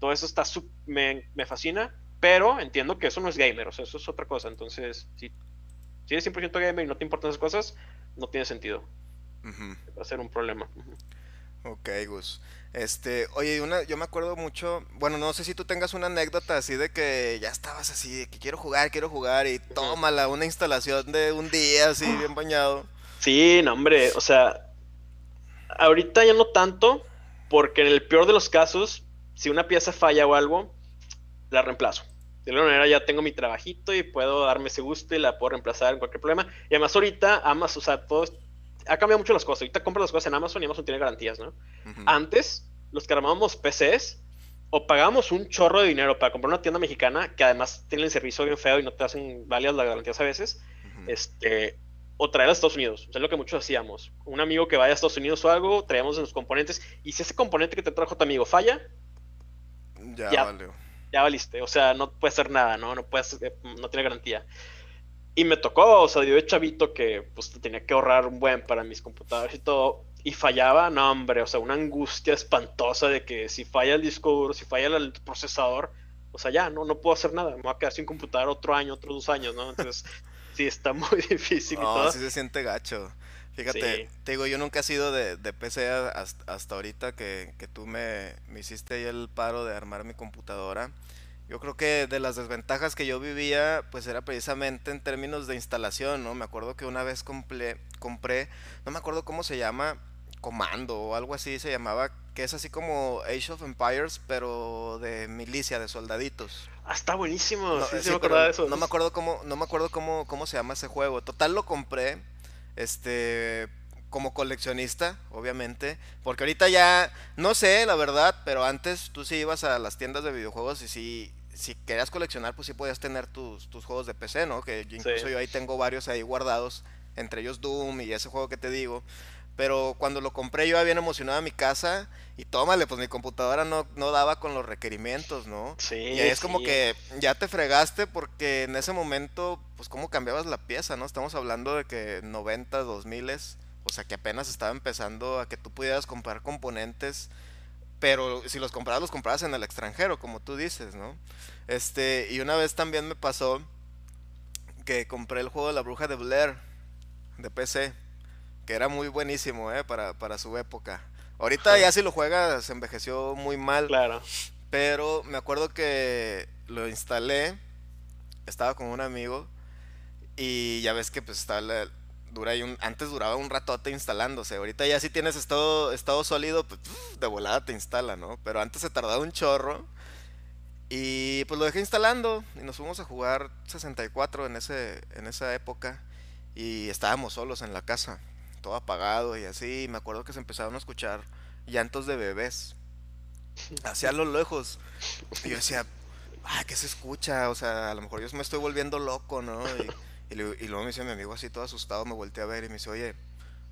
todo eso está me, me, fascina, pero entiendo que eso no es gamer, o sea, eso es otra cosa, entonces, si, si eres 100% gamer y no te importan esas cosas, no tiene sentido. Va a ser un problema. Ok, Gus. Este, oye, una, yo me acuerdo mucho, bueno, no sé si tú tengas una anécdota así de que ya estabas así, de que quiero jugar, quiero jugar y tómala, una instalación de un día así bien bañado. Sí, no, hombre, o sea, ahorita ya no tanto, porque en el peor de los casos, si una pieza falla o algo, la reemplazo. De alguna manera ya tengo mi trabajito y puedo darme ese gusto y la puedo reemplazar en cualquier problema. Y además ahorita Amazon, o sea, todo ha cambiado mucho las cosas. Ahorita compras las cosas en Amazon y Amazon tiene garantías, ¿no? Antes, los que armábamos PCs, o pagábamos un chorro de dinero para comprar una tienda mexicana, que además tiene el servicio bien feo y no te hacen válidas las garantías a veces, este, o traer a Estados Unidos. es lo que muchos hacíamos. Un amigo que vaya a Estados Unidos o algo, traíamos los componentes, y si ese componente que te trajo tu amigo falla, ya, ya valió. Ya valiste, o sea, no puede ser nada, ¿no? No puede no tiene garantía. Y me tocó, o sea, yo de chavito que pues tenía que ahorrar un buen para mis computadoras y todo, y fallaba, no hombre, o sea, una angustia espantosa de que si falla el disco duro, si falla el procesador, o sea, ya, no, no puedo hacer nada, me voy a quedar sin computadora otro año, otros dos años, ¿no? Entonces, sí, está muy difícil. y todo. sí se siente gacho. Fíjate, te digo, yo nunca he sido de, de PC hasta, ahorita que, que tú me, me, hiciste ahí el paro de armar mi computadora. Yo creo que de las desventajas que yo vivía, pues era precisamente en términos de instalación, ¿no? Me acuerdo que una vez compré, compré no me acuerdo cómo se llama, Comando o algo así se llamaba, que es así como Age of Empires, pero de milicia, de soldaditos. Ah, está buenísimo. No, sí, me eso. No me acuerdo cómo, no me acuerdo cómo, cómo se llama ese juego. Total lo compré, este, como coleccionista, obviamente, porque ahorita ya, no sé, la verdad, pero antes tú sí ibas a las tiendas de videojuegos y sí, si querías coleccionar, pues sí podías tener tus, tus juegos de PC, ¿no? Que incluso yo ahí tengo varios ahí guardados, entre ellos Doom y ese juego que te digo. Pero cuando lo compré yo había bien emocionado a mi casa y tómale, pues mi computadora no, no daba con los requerimientos, ¿no? Sí. Y ahí es como que ya te fregaste porque en ese momento, pues cómo cambiabas la pieza, ¿no? Estamos hablando de que 90, 2000, o sea que apenas estaba empezando a que tú pudieras comprar componentes, pero si los comprabas, los comprabas en el extranjero, como tú dices, ¿no? Este, y una vez también me pasó que compré el juego de la bruja de Blair de PC que era muy buenísimo, ¿eh? Para, para su época. Ahorita ya si lo juegas, se envejeció muy mal. Claro. Pero me acuerdo que lo instalé, estaba con un amigo y ya ves que pues está dura un, antes duraba un ratote instalándose. Ahorita ya si tienes estado, estado sólido, pues de volada te instala, ¿no? Pero antes se tardaba un chorro. Y pues lo dejé instalando y nos fuimos a jugar 64 en, ese, en esa época. Y estábamos solos en la casa todo apagado y así. me acuerdo que se empezaron a escuchar llantos de bebés. Hacia lo lejos. Y yo decía, ah, ¿qué se escucha? O sea, a lo mejor yo me estoy volviendo loco, ¿no? Y, luego me dice mi amigo así todo asustado, me volteé a ver y me dice, oye,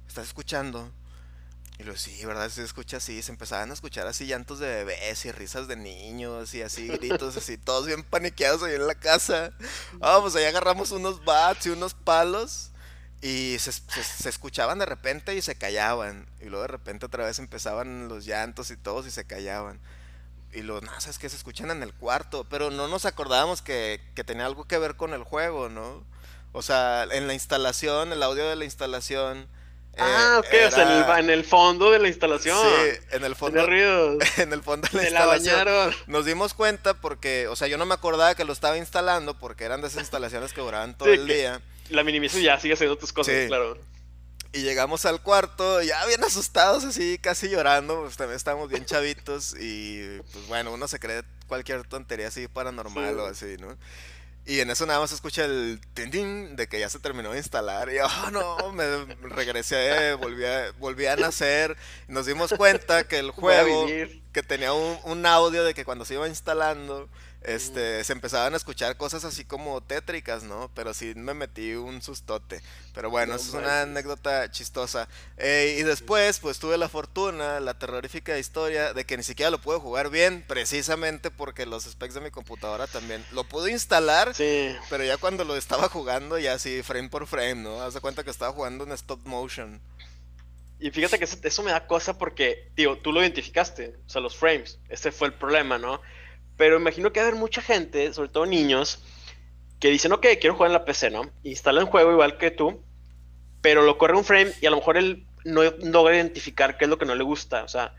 ¿estás escuchando? Y lo sí, ¿verdad? Se escucha así, se empezaban a escuchar así llantos de bebés y risas de niños y así gritos así, todos bien paniqueados ahí en la casa. Ah, pues ahí agarramos unos bats y unos palos y se, se, escuchaban de repente y se callaban. Y luego de repente otra vez empezaban los llantos y todos y se callaban. Y lo, no, sabes que se escuchan en el cuarto. Pero no nos acordábamos que, que tenía algo que ver con el juego, ¿no? O sea, en la instalación, el audio de la instalación. Ah, ok, o sea, en el, fondo de la instalación. Sí, en el fondo. en el fondo de la instalación. La nos dimos cuenta porque, o sea, yo no me acordaba que lo estaba instalando porque eran de esas instalaciones que duraban todo el día la minimizo y ya sigue haciendo tus cosas, claro. Y llegamos al cuarto, ya bien asustados, así casi llorando, pues también estábamos bien chavitos y pues bueno, uno se cree cualquier tontería así paranormal o así, ¿no? Y en eso nada más escucha el tin, de que ya se terminó de instalar. Y oh no, me regresé, volví a, volví a nacer. Nos dimos cuenta que el juego, que tenía un, un, audio de que cuando se iba instalando, este, se empezaban a escuchar cosas así como tétricas, ¿no? Pero sí me metí un sustote. Pero bueno, eso es una anécdota chistosa. Eh, y después, pues tuve la fortuna, la terrorífica historia de que ni siquiera lo pude jugar bien, precisamente porque los specs de mi computadora también lo pude instalar. Sí. Pero ya cuando lo estaba jugando, ya así, frame por frame, ¿no? Haz de cuenta que estaba jugando en stop motion. Y fíjate que eso me da cosa porque, tío, tú lo identificaste, o sea, los frames. Ese fue el problema, ¿no? Pero imagino que va a haber mucha gente, sobre todo niños, que dicen, ok, quiero jugar en la PC, ¿no? Instalan juego igual que tú, pero lo corre un frame y a lo mejor él no logra identificar qué es lo que no le gusta, o sea,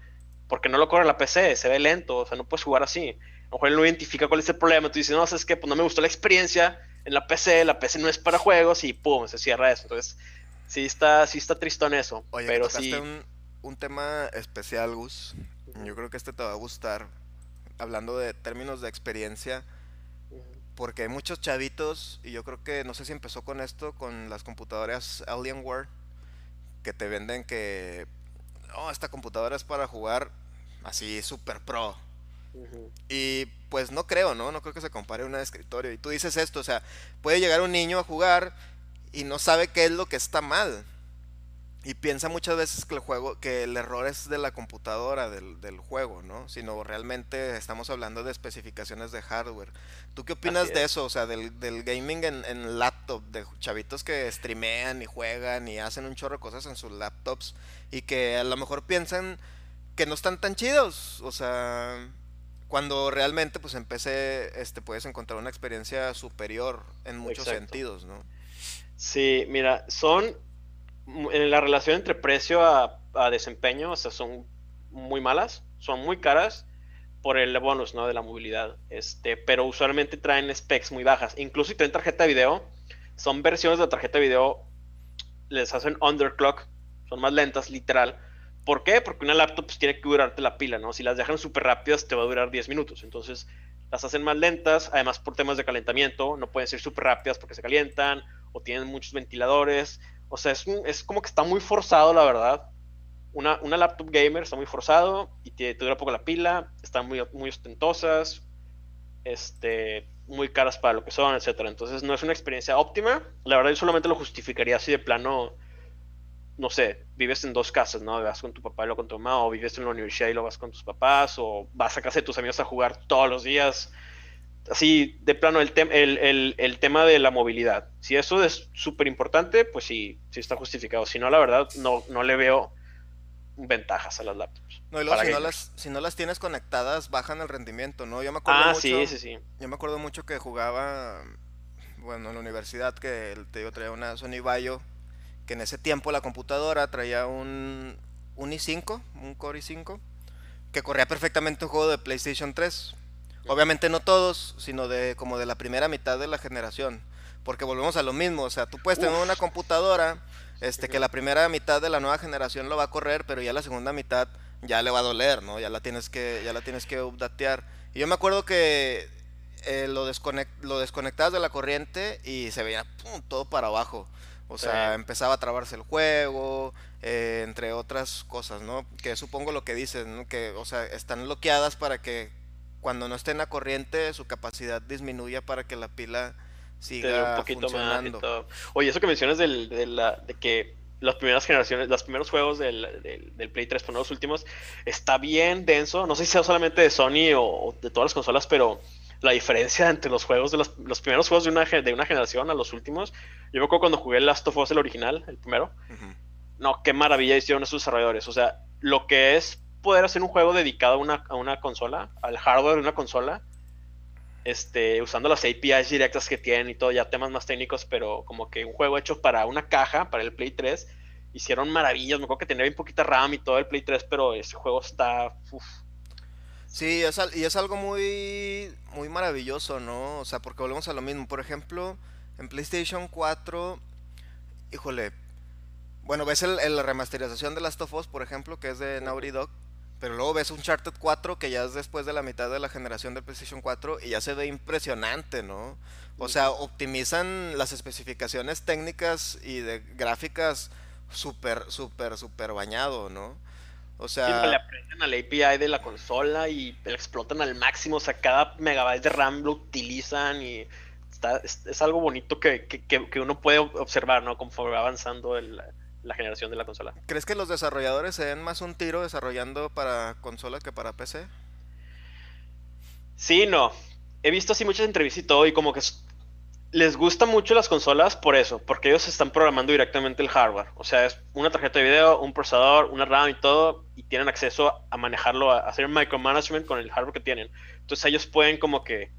porque no lo corre en la PC, se ve lento, o sea, no puedes jugar así. A lo mejor él no identifica cuál es el problema, tú dices, no, sabes que pues no me gustó la experiencia en la PC, la PC no es para juegos y pum, se cierra eso. Entonces, sí está, sí está tristón eso. Oye, pero sí. Un, un tema especial, Gus. Yo creo que este te va a gustar hablando de términos de experiencia, porque hay muchos chavitos, y yo creo que no sé si empezó con esto, con las computadoras Alienware, que te venden que, oh, esta computadora es para jugar así super pro. Y pues no creo, ¿no? No creo que se compare a una de escritorio. Y tú dices esto, o sea, puede llegar un niño a jugar y no sabe qué es lo que está mal. Y piensa muchas veces que el juego, que el error es de la computadora del, del juego, ¿no? Sino realmente estamos hablando de especificaciones de hardware. ¿Tú qué opinas de eso? O sea, del, del gaming en, en, laptop, de chavitos que streamean y juegan y hacen un chorro de cosas en sus laptops y que a lo mejor piensan que no están tan chidos. O sea, cuando realmente pues en PC este, puedes encontrar una experiencia superior en muchos sentidos, ¿no? Sí, mira, son en la relación entre precio a, desempeño, o sea, son muy malas, son muy caras por el bonus, ¿no? De la movilidad. Este, pero usualmente traen specs muy bajas. Incluso si traen tarjeta de video, son versiones de la tarjeta de video, les hacen underclock, son más lentas, literal. ¿Por qué? Porque una laptop pues, tiene que durarte la pila, ¿no? Si las dejan súper rápidas, te va a durar 10 minutos. Entonces, las hacen más lentas, además por temas de calentamiento, no pueden ser súper rápidas porque se calientan o tienen muchos ventiladores. O sea, es, es como que está muy forzado, la verdad. Una, una laptop gamer está muy forzado y te, dura poco la pila, están muy, muy ostentosas, este, muy caras para lo que son, etcétera. Entonces no es una experiencia óptima. La verdad yo solamente lo justificaría así de plano, no sé, vives en dos casas, ¿no? Vas con tu papá y con tu mamá, o vives en la universidad y lo vas con tus papás, o vas a casa de tus amigos a jugar todos los días así de plano el, el, el, tema de la movilidad. Si eso es súper importante, pues sí, sí está justificado. Si no, la verdad, no, no le veo ventajas a las laptops. No, y luego si no, las, si no las tienes conectadas, bajan el rendimiento, ¿no? Yo me acuerdo ah, sí, sí, sí. Yo me acuerdo mucho que jugaba, bueno, en la universidad, que te digo, traía una Sony Vaio, que en ese tiempo la computadora traía un, un i5, un Core i5, que corría perfectamente un juego de PlayStation 3 Obviamente no todos, sino de como de la primera mitad de la generación. Porque volvemos a lo mismo, o sea, tú puedes tener una computadora este, que la primera mitad de la nueva generación lo va a correr, pero ya la segunda mitad ya le va a doler, ¿no? Ya la tienes que, ya la tienes que updatear. Y yo me acuerdo que eh, lo, lo desconectabas de la corriente y se veía todo para abajo. O sea, empezaba a trabarse el juego, eh, entre otras cosas, ¿no? Que supongo lo que dices, ¿no? Que, o sea, están bloqueadas para que cuando no esté en la corriente, su capacidad disminuya para que la pila siga un poquito funcionando. Más Oye, eso que mencionas del, de, la, de que las primeras generaciones, los primeros juegos del, del, Play 3, pero no los últimos, está bien denso. No sé si sea solamente de Sony o, de todas las consolas, pero la diferencia entre los juegos de los, los, primeros juegos de una, de una generación a los últimos. Yo me acuerdo cuando jugué Last of Us, el original, el primero. No, qué maravilla hicieron esos desarrolladores. O sea, lo que es poder hacer un juego dedicado a una, a una consola, al hardware de una consola, este, usando las APIs directas que tienen y todo, ya temas más técnicos, pero como que un juego hecho para una caja, para el Play 3, hicieron maravillas. Me acuerdo que tenía bien poquita RAM y todo el Play 3, pero ese juego está. Sí, y es algo muy, muy maravilloso, ¿no? O sea, porque volvemos a lo mismo. Por ejemplo, en PlayStation 4, híjole, bueno, ves el, la remasterización de Last of Us, por ejemplo, que es de Naughty Dog. Pero luego ves un Uncharted 4 que ya es después de la mitad de la generación de PlayStation 4 y ya se ve impresionante, ¿no? O sea, optimizan las especificaciones técnicas y de gráficas súper, súper, súper bañado, ¿no? O sea... le aprenden al API de la consola y explotan al máximo, o sea, cada megabyte de RAM lo utilizan y está, es, algo bonito que, que, que, uno puede observar, ¿no? Conforme va avanzando el, la generación de la consola. ¿Crees que los desarrolladores se den más un tiro desarrollando para consola que para PC? Sí, no. He visto así muchas entrevistas y todo y como que les gustan mucho las consolas por eso, porque ellos están programando directamente el hardware. O sea, es una tarjeta de video, un procesador, una RAM y todo, y tienen acceso a manejarlo, a hacer micromanagement con el hardware que tienen. Entonces ellos pueden como que,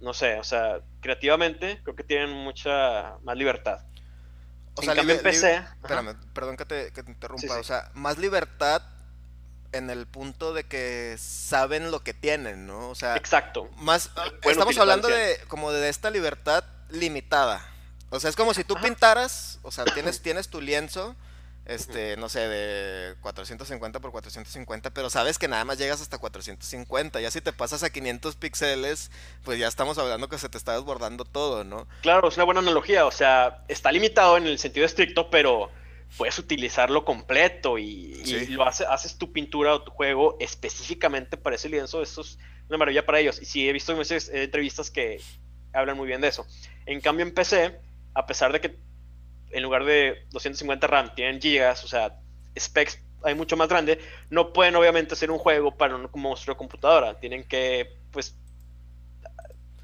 no sé, o sea, creativamente creo que tienen mucha más libertad. O sea, cambio, PC. Espérame, perdón que te, interrumpa. O sea, más libertad en el punto de que saben lo que tienen, ¿no? O sea, exacto. Más, estamos hablando de como de esta libertad limitada. O sea, es como si tú pintaras, o sea, tienes, tienes tu lienzo este, no sé, de 450 por 450, pero sabes que nada más llegas hasta 450. Ya si te pasas a 500 píxeles, pues ya estamos hablando que se te está desbordando todo, ¿no? Claro, es una buena analogía. O sea, está limitado en el sentido estricto, pero puedes utilizarlo completo y, lo haces tu pintura o tu juego específicamente para ese lienzo. Eso es una maravilla para ellos. Y sí, he visto muchas entrevistas que hablan muy bien de eso. En cambio, en PC, a pesar de que en lugar de 250 RAM tienen gigas, o sea, specs hay mucho más grande, no pueden obviamente hacer un juego para un monstruo de computadora, tienen que pues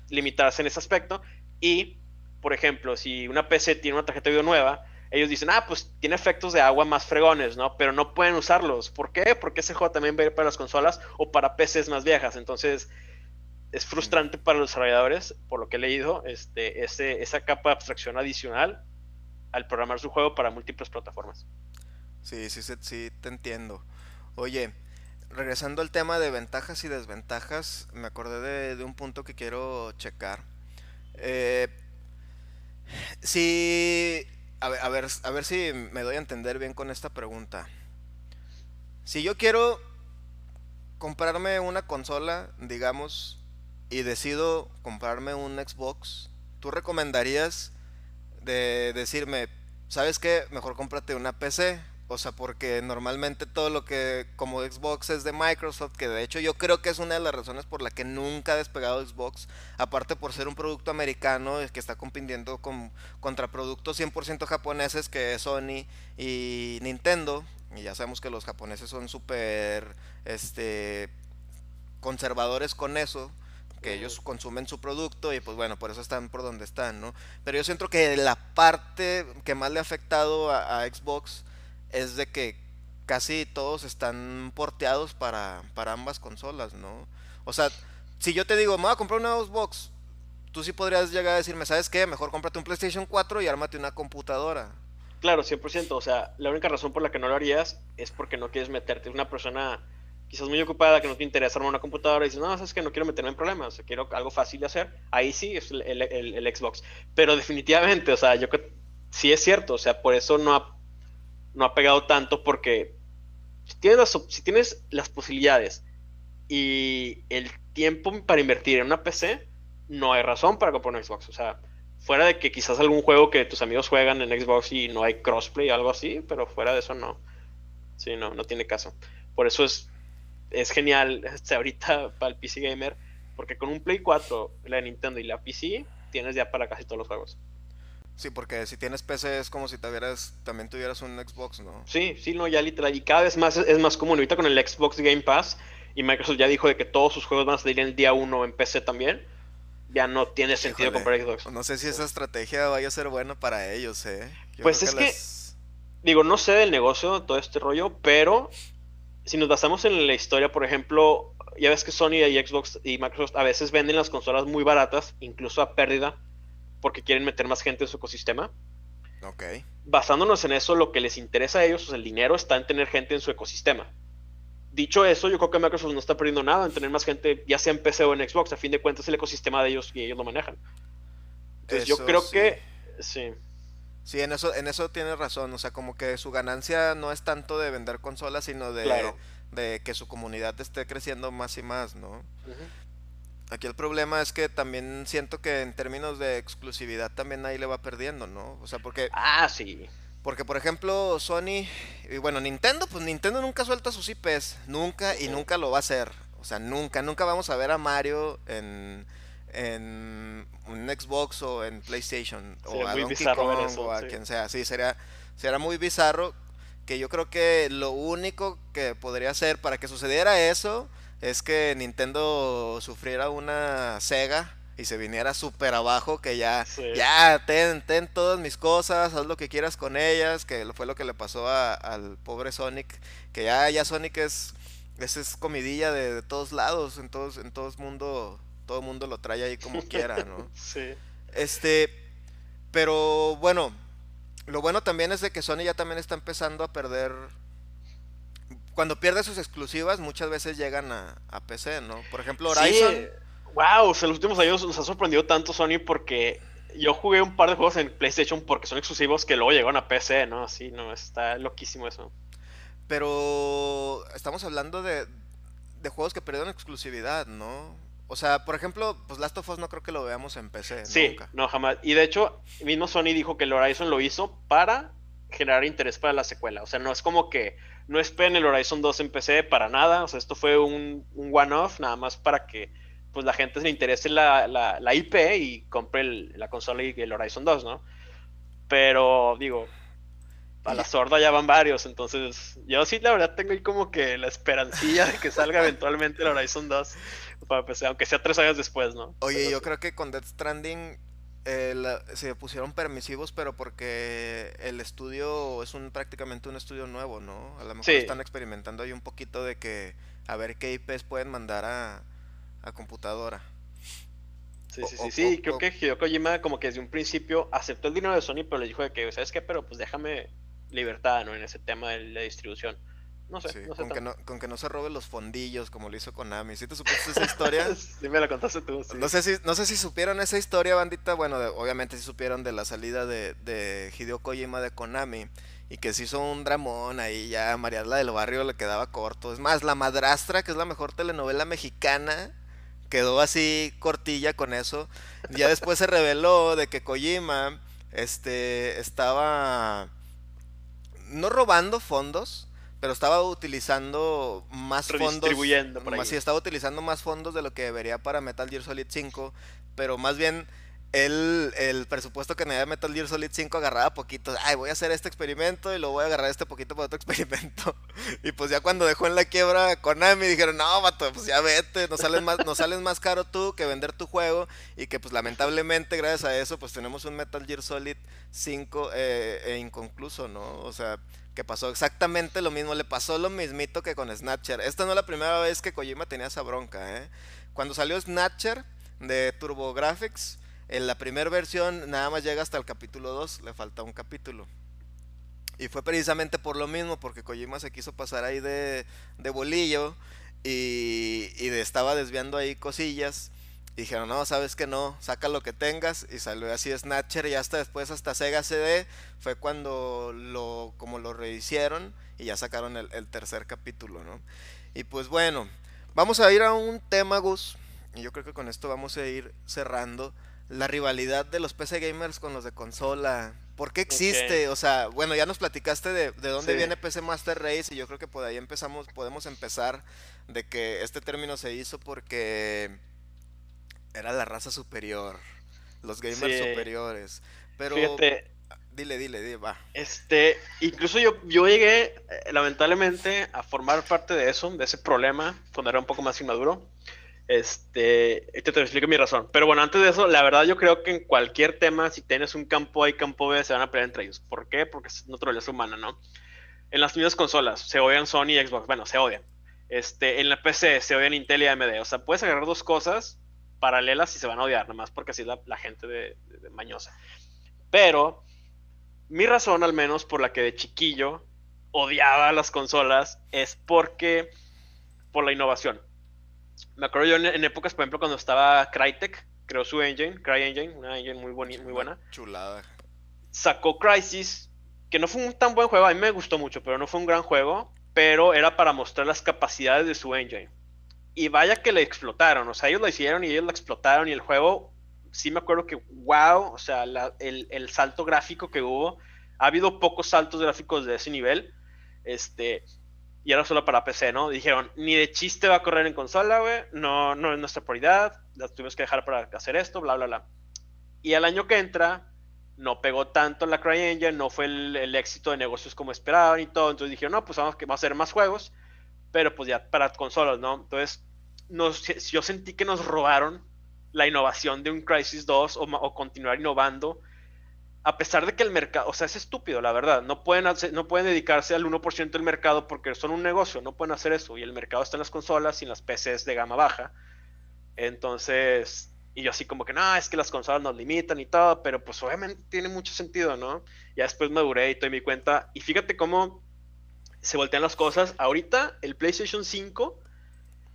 limitarse en ese aspecto y por ejemplo, si una PC tiene una tarjeta de video nueva, ellos dicen, ah, pues tiene efectos de agua más fregones, ¿no? Pero no pueden usarlos. ¿Por qué? Porque ese juego también va a ir para las consolas o para PCs más viejas. Entonces, es frustrante para los desarrolladores, por lo que he leído, este, ese, esa capa de abstracción adicional al programar su juego para múltiples plataformas. Sí, sí, sí, te entiendo. Oye, regresando al tema de ventajas y desventajas, me acordé de, un punto que quiero checar. Eh, a ver, a ver si me doy a entender bien con esta pregunta. Si yo quiero comprarme una consola, digamos, y decido comprarme un Xbox, ¿tú recomendarías de decirme, ¿sabes qué? Mejor cómprate una PC o sea, porque normalmente todo lo que como Xbox es de Microsoft, que de hecho yo creo que es una de las razones por la que nunca ha despegado Xbox, aparte por ser un producto americano que está compitiendo con, contra productos 100% japoneses que es Sony y Nintendo, y ya sabemos que los japoneses son súper este, conservadores con eso, que ellos consumen su producto y pues bueno, por eso están por donde están, ¿no? Pero yo siento que la parte que más le ha afectado a Xbox, es de que casi todos están porteados para, para ambas consolas, ¿no? O sea, si yo te digo, me voy a comprar una Xbox, tú sí podrías llegar a decirme, ¿sabes qué? Mejor cómprate un PlayStation 4 y ármate una computadora. Claro, 100%. O sea, la única razón por la que no lo harías es porque no quieres meterte. Una persona quizás muy ocupada que no te interesa armar una computadora y dices, no, sabes que no quiero meterme en problemas, quiero algo fácil de hacer. Ahí sí es el, el, Xbox. Pero definitivamente, o sea, yo que sí es cierto. O sea, por eso no ha no ha pegado tanto porque si tienes las, si tienes las posibilidades y el tiempo para invertir en una PC, no hay razón para comprar un Xbox. O sea, fuera de que quizás algún juego que tus amigos juegan en Xbox y no hay crossplay o algo así, pero fuera de eso no. Sí, no, no tiene caso. Por eso es, es genial este, ahorita para el PC Gamer, porque con un Play 4, la de Nintendo y la PC, tienes ya para casi todos los juegos. Sí, porque si tienes PC es como si tuvieras, también tuvieras un Xbox, ¿no? Sí, sí, no, ya literal. Y cada vez más es más común. Ahorita con el Xbox Game Pass y Microsoft ya dijo de que todos sus juegos van a salir el día 1 en PC también. Ya no tiene sentido comprar Xbox. No sé si esa estrategia vaya a ser buena para ellos, ¿eh? pues es que, digo, no sé del negocio, todo este rollo, pero si nos basamos en la historia, por ejemplo, ya ves que Sony y Xbox y Microsoft a veces venden las consolas muy baratas, incluso a pérdida porque quieren meter más gente en su ecosistema. Ok. Basándonos en eso, lo que les interesa a ellos, el dinero, está en tener gente en su ecosistema. Dicho eso, yo creo que Microsoft no está perdiendo nada en tener más gente, ya sea en PC o en Xbox. A fin de cuentas, el ecosistema de ellos y ellos lo manejan. Entonces, yo creo que sí. Sí, en eso, en eso tienes razón. O sea, como que su ganancia no es tanto de vender consolas, sino de, de que su comunidad esté creciendo más y más, ¿no? Aquí el problema es que también siento que en términos de exclusividad también ahí le va perdiendo, ¿no? O sea, porque... Ah, sí. Porque, por ejemplo, Sony, y bueno, Nintendo, pues Nintendo nunca suelta sus IPs, nunca y nunca lo va a hacer. O sea, nunca, nunca vamos a ver a Mario en, en un Xbox o en PlayStation o a Donkey Kong o a quien sea. Sí, sería, sería muy bizarro que yo creo que lo único que podría hacer para que sucediera eso es que Nintendo sufriera una Sega y se viniera súper abajo, que ya, ya, ten, ten todas mis cosas, haz lo que quieras con ellas, que fue lo que le pasó al pobre Sonic, que ya, ya Sonic es, es, comidilla de, todos lados, en todos, en todo el mundo, todo el mundo lo trae ahí como quiera, ¿no? Sí. Este, pero bueno, lo bueno también es de que Sony ya también está empezando a perder cuando pierde sus exclusivas, muchas veces llegan a, PC, ¿no? Por ejemplo, Horizon. Sí. Wow, o sea, los últimos años nos ha sorprendido tanto Sony porque yo jugué un par de juegos en PlayStation porque son exclusivos que luego llegaron a PC, ¿no? Así, no, está loquísimo eso. Pero estamos hablando de, de juegos que perdieron exclusividad, ¿no? O sea, por ejemplo, pues Last of Us no creo que lo veamos en PC. Sí, no, jamás. Y de hecho, mismo Sony dijo que el Horizon lo hizo para generar interés para la secuela. O sea, no es como que no esperen el Horizon 2 en PC para nada. O sea, esto fue un, one-off, nada más para que pues la gente se le interese la, la, IP y compre la consola y el Horizon 2, ¿no? Pero digo, a la sorda ya van varios, entonces yo sí la verdad tengo ahí como que la esperancilla de que salga eventualmente el Horizon 2 para PC, aunque sea tres años después, ¿no? Oye, yo creo que con Death Stranding eh, se pusieron permisivos, pero porque el estudio es un prácticamente un estudio nuevo, ¿no? A lo mejor están experimentando ahí un poquito de que a ver qué IPs pueden mandar a, a computadora. Sí, sí, sí, sí. creo que Hideo Kojima como que desde un principio aceptó el dinero de Sony, pero le dijo de que, ¿sabes qué? Pero pues déjame libertad, ¿no? En ese tema de la distribución. No sé, no sé con, que no, con que no se robe los fondillos como lo hizo Konami. ¿Sí te supiste esa historia? sí, me la contaste tú. No, sé si, no sé si supieron esa historia, bandita. Bueno, obviamente sí supieron de la salida de, de Hideo Kojima de Konami. Y que se hizo un dramón ahí ya Mariela del Barrio le quedaba corto. Es más, La Madrastra, que es la mejor telenovela mexicana, quedó así cortilla con eso. Ya después se reveló de que Kojima este, estaba no robando fondos, pero estaba utilizando más fondos. Por ahí. estaba utilizando más fondos de lo que debería para Metal Gear Solid 5, pero más bien él, el presupuesto que tenía Metal Gear Solid 5 agarraba poquito. Ay, voy a hacer este experimento y lo voy a agarrar este poquito para otro experimento. Y pues ya cuando dejó en la quiebra Konami dijeron, no, vato, pues ya vete, nos sales más, nos sales más caro tú que vender tu juego. Y que pues lamentablemente gracias a eso pues tenemos un Metal Gear Solid 5 eh, e inconcluso, ¿no? O sea, que pasó exactamente lo mismo, le pasó lo mismito que con Snatcher. Esta no es la primera vez que Kojima tenía esa bronca, ¿eh? Cuando salió Snatcher de TurboGrafx, en la primera versión nada más llega hasta el capítulo 2, le falta un capítulo. Y fue precisamente por lo mismo, porque Kojima se quiso pasar ahí de, de bolillo y, y estaba desviando ahí cosillas. Y dijeron, no, sabes que no, saca lo que tengas. Y salió así Snatcher y hasta después hasta Sega CD fue cuando lo, como lo rehicieron y ya sacaron el, el tercer capítulo, ¿no? Y pues bueno, vamos a ir a un tema, Gus. Y yo creo que con esto vamos a ir cerrando la rivalidad de los PC gamers con los de consola. ¿Por qué existe? O sea, bueno, ya nos platicaste de, de dónde viene PC Master Race y yo creo que por ahí empezamos, podemos empezar de que este término se hizo porque era la raza superior, los gamers superiores. Pero Fíjate, dile, dile, dile, va. Este, incluso yo, yo llegué, eh, lamentablemente, a formar parte de eso, de ese problema, cuando era un poco más inmaduro. Este, este te explico mi razón. Pero bueno, antes de eso, la verdad yo creo que en cualquier tema, si tienes un campo A y campo B, se van a pelear entre ellos. ¿Por qué? Porque es naturaleza humana, ¿no? En las mismas consolas, se odian Sony y Xbox. Bueno, se odian. Este, en la PC se odian Intel y AMD. O sea, puedes agarrar dos cosas paralelas y se van a odiar, nada más porque así es la, gente de, de mañosa. Pero mi razón, al menos por la que de chiquillo odiaba las consolas, es porque por la innovación me acuerdo yo en, épocas, por ejemplo, cuando estaba Crytek, creó su engine, CryEngine, una engine muy, muy buena. Chulada. Sacó Crisis, que no fue un tan buen juego, a mí me gustó mucho, pero no fue un gran juego, pero era para mostrar las capacidades de su engine. Y vaya que le explotaron, o sea, ellos lo hicieron y ellos lo explotaron y el juego, sí me acuerdo que, wow, o sea, el, el salto gráfico que hubo, ha habido pocos saltos gráficos de ese nivel. Este, y era solo para PC, ¿no? Dijeron, ni de chiste va a correr en consola, güey, no, no es nuestra prioridad, la tuvimos que dejar para hacer esto, bla, bla, bla. Y al año que entra, no pegó tanto la CryEngine, no fue el, éxito de negocios como esperaban y todo, entonces dijeron, no, pues vamos, a hacer más juegos, pero pues ya para consolas, ¿no? Entonces, nos, yo sentí que nos robaron la innovación de un Crisis 2 o, continuar innovando a pesar de que el mercado, o sea, es estúpido, la verdad, no pueden, no pueden dedicarse al 1% del mercado porque son un negocio, no pueden hacer eso, y el mercado está en las consolas y en las PCs de gama baja. Entonces, y yo así como que, no, es que las consolas nos limitan y todo, pero pues obviamente tiene mucho sentido, ¿no? Ya después maduré y tomé mi cuenta, y fíjate cómo se voltean las cosas. Ahorita el PlayStation 5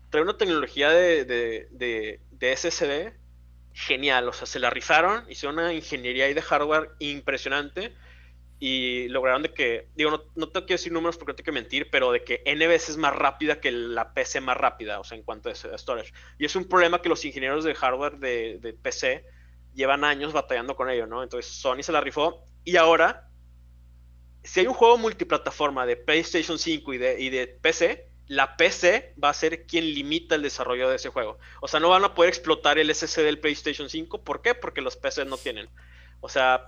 trae una tecnología de, de, de, de SSD genial, o sea, se la rifaron, hicieron una ingeniería ahí de hardware impresionante y lograron de que, digo, no, no te quiero decir números porque no tengo que mentir, pero de que N veces más rápida que la PC más rápida, o sea, en cuanto a storage. Y es un problema que los ingenieros de hardware de PC llevan años batallando con ello, ¿no? Entonces Sony se la rifó y ahora, si hay un juego multiplataforma de PlayStation 5 y de, y de PC, la PC va a ser quien limita el desarrollo de ese juego. O sea, no van a poder explotar el SSD del PlayStation 5. ¿Por qué? Porque los PCs no tienen. O sea,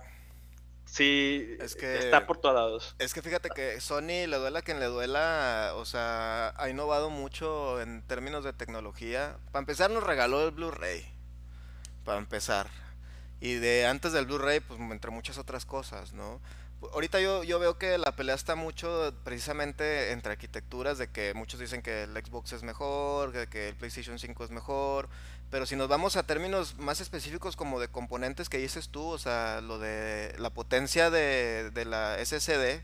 sí es que, está por todos lados. Es que fíjate que Sony, le duela a quien le duela, o sea, ha innovado mucho en términos de tecnología. Para empezar, nos regaló el Blu-ray. Para empezar. Y de antes del Blu-ray, pues entre muchas otras cosas, ¿no? Ahorita yo, yo veo que la pelea está mucho precisamente entre arquitecturas, de que muchos dicen que el Xbox es mejor, de que el PlayStation 5 es mejor, pero si nos vamos a términos más específicos como de componentes que dices tú, o sea, lo de la potencia de, de la SSD,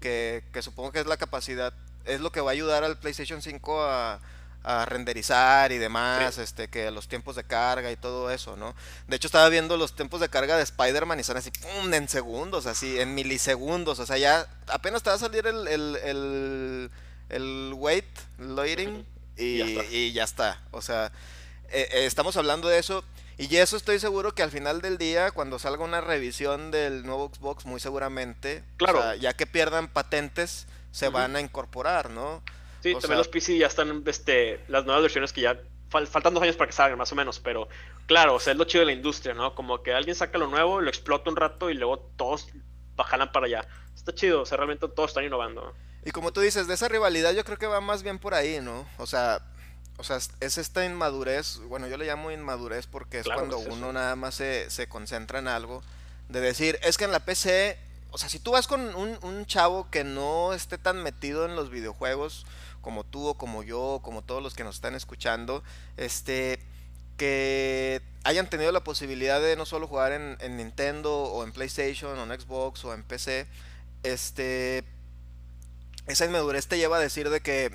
que, que supongo que es la capacidad, es lo que va a ayudar al PlayStation 5 a a renderizar y demás, este, que los tiempos de carga y todo eso, ¿no? De hecho estaba viendo los tiempos de carga de Spider-Man y son así, ¡pum! en segundos, así, en milisegundos, o sea, ya apenas te va a salir el, el, el, el wait, loading, y, ya está, o sea, eh, eh, estamos hablando de eso, y eso estoy seguro que al final del día, cuando salga una revisión del nuevo Xbox, muy seguramente, claro. ya que pierdan patentes, se van a incorporar, ¿no? Sí, también los PC ya están, este, las nuevas versiones que ya faltan dos años para que salgan, más o menos, pero claro, o sea, es lo chido de la industria, ¿no? Como que alguien saca lo nuevo, lo explota un rato y luego todos bajan para allá. Está chido, o sea, realmente todos están innovando. Y como tú dices, de esa rivalidad yo creo que va más bien por ahí, ¿no? O sea, o sea, es esta inmadurez, bueno, yo le llamo inmadurez porque es cuando uno nada más se, se, concentra en algo, de decir, es que en la PC, o sea, si tú vas con un, chavo que no esté tan metido en los videojuegos, como tú o como yo, como todos los que nos están escuchando, este, que hayan tenido la posibilidad de no solo jugar en, Nintendo o en PlayStation o en Xbox o en PC, este, esa inmadurez te lleva a decir de que,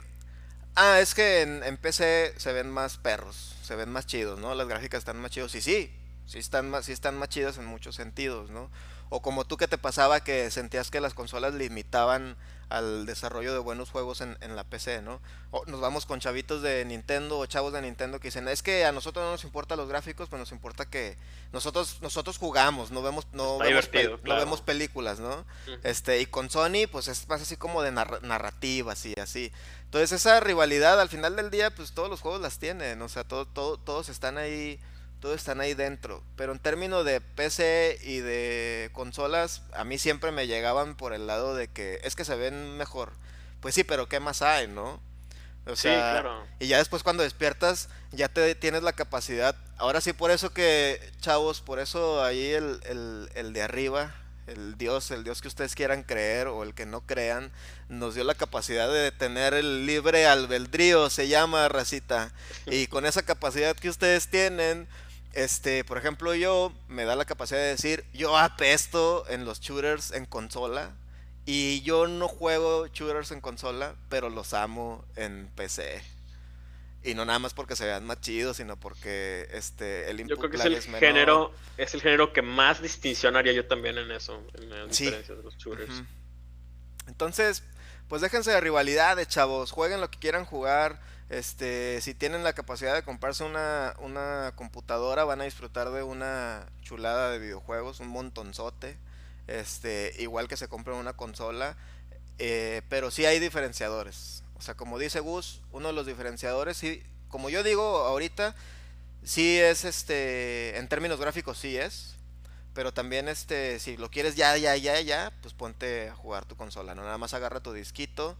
ah, es que en, PC se ven más perros, se ven más chidos, ¿no? Las gráficas están más chidos, y sí, sí están más, sí están más chidas en muchos sentidos, ¿no? O como tú que te pasaba que sentías que las consolas limitaban al desarrollo de buenos juegos en, la PC, ¿no? O nos vamos con chavitos de Nintendo o chavos de Nintendo que dicen, es que a nosotros no nos importa los gráficos, pues nos importa que nosotros nosotros jugamos, no vemos no, vemos, no vemos, películas, ¿no? Este, y con Sony pues es más así como de narrativas y así. Entonces esa rivalidad al final del día pues todos los juegos las tienen, o sea, todo, todo, todos están ahí todos están ahí dentro. Pero en términos de PC y de consolas, a mí siempre me llegaban por el lado de que es que se ven mejor. Pues sí, pero ¿qué más hay, no? O sea, claro. y ya después cuando despiertas, ya te tienes la capacidad. Ahora sí, por eso que, chavos, por eso ahí el, el, el de arriba, el Dios, el Dios que ustedes quieran creer o el que no crean, nos dio la capacidad de tener el libre albedrío, se llama racita. Y con esa capacidad que ustedes tienen, este, por ejemplo, yo me da la capacidad de decir, yo apesto en los shooters en consola y yo no juego shooters en consola, pero los amo en PC. Y no nada más porque se vean más chidos, sino porque este el Yo creo que es el género es el género que más distinción haría yo también en eso, en la diferencia de los shooters. Entonces, pues déjense de rivalidades, chavos, jueguen lo que quieran jugar este, si tienen la capacidad de comprarse una, una computadora, van a disfrutar de una chulada de videojuegos, un montonzote. Este, igual que se compren una consola. Eh, pero sí hay diferenciadores. O sea, como dice Gus, uno de los diferenciadores, sí, como yo digo ahorita, sí es este, en términos gráficos sí es. Pero también este, si lo quieres ya, ya, ya, ya, pues ponte a jugar tu consola. No nada más agarra tu disquito,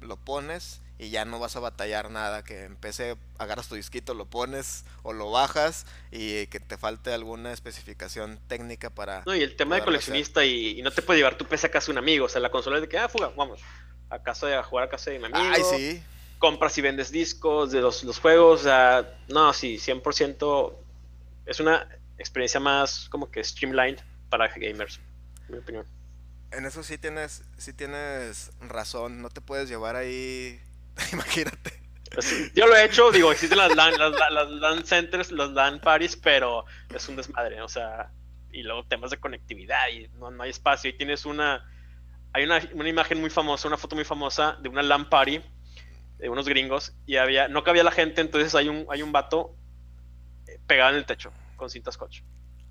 lo pones y ya no vas a batallar nada, que en PC agarras tu disquito, lo pones o lo bajas y que te falte alguna especificación técnica para... No, y el tema de coleccionista y, no te puede llevar tu PC a casa de un amigo, o sea, la consola es de que, ah, fuga, vamos, a casa de a jugar a casa de mi amigo. Ay, sí. Compras y vendes discos de los, los juegos, o sea, no, sí, 100% es una experiencia más como que streamlined para gamers, en mi opinión. En eso sí tienes, sí tienes razón, no te puedes llevar ahí Imagínate. Yo lo he hecho, digo, existen las LAN, las, centers, los LAN parties, pero es un desmadre, o sea, y luego temas de conectividad y no, hay espacio. Y tienes una, hay una, una, imagen muy famosa, una foto muy famosa de una LAN party de unos gringos y había, no cabía la gente, entonces hay un, hay un vato eh, pegado en el techo con cinta scotch.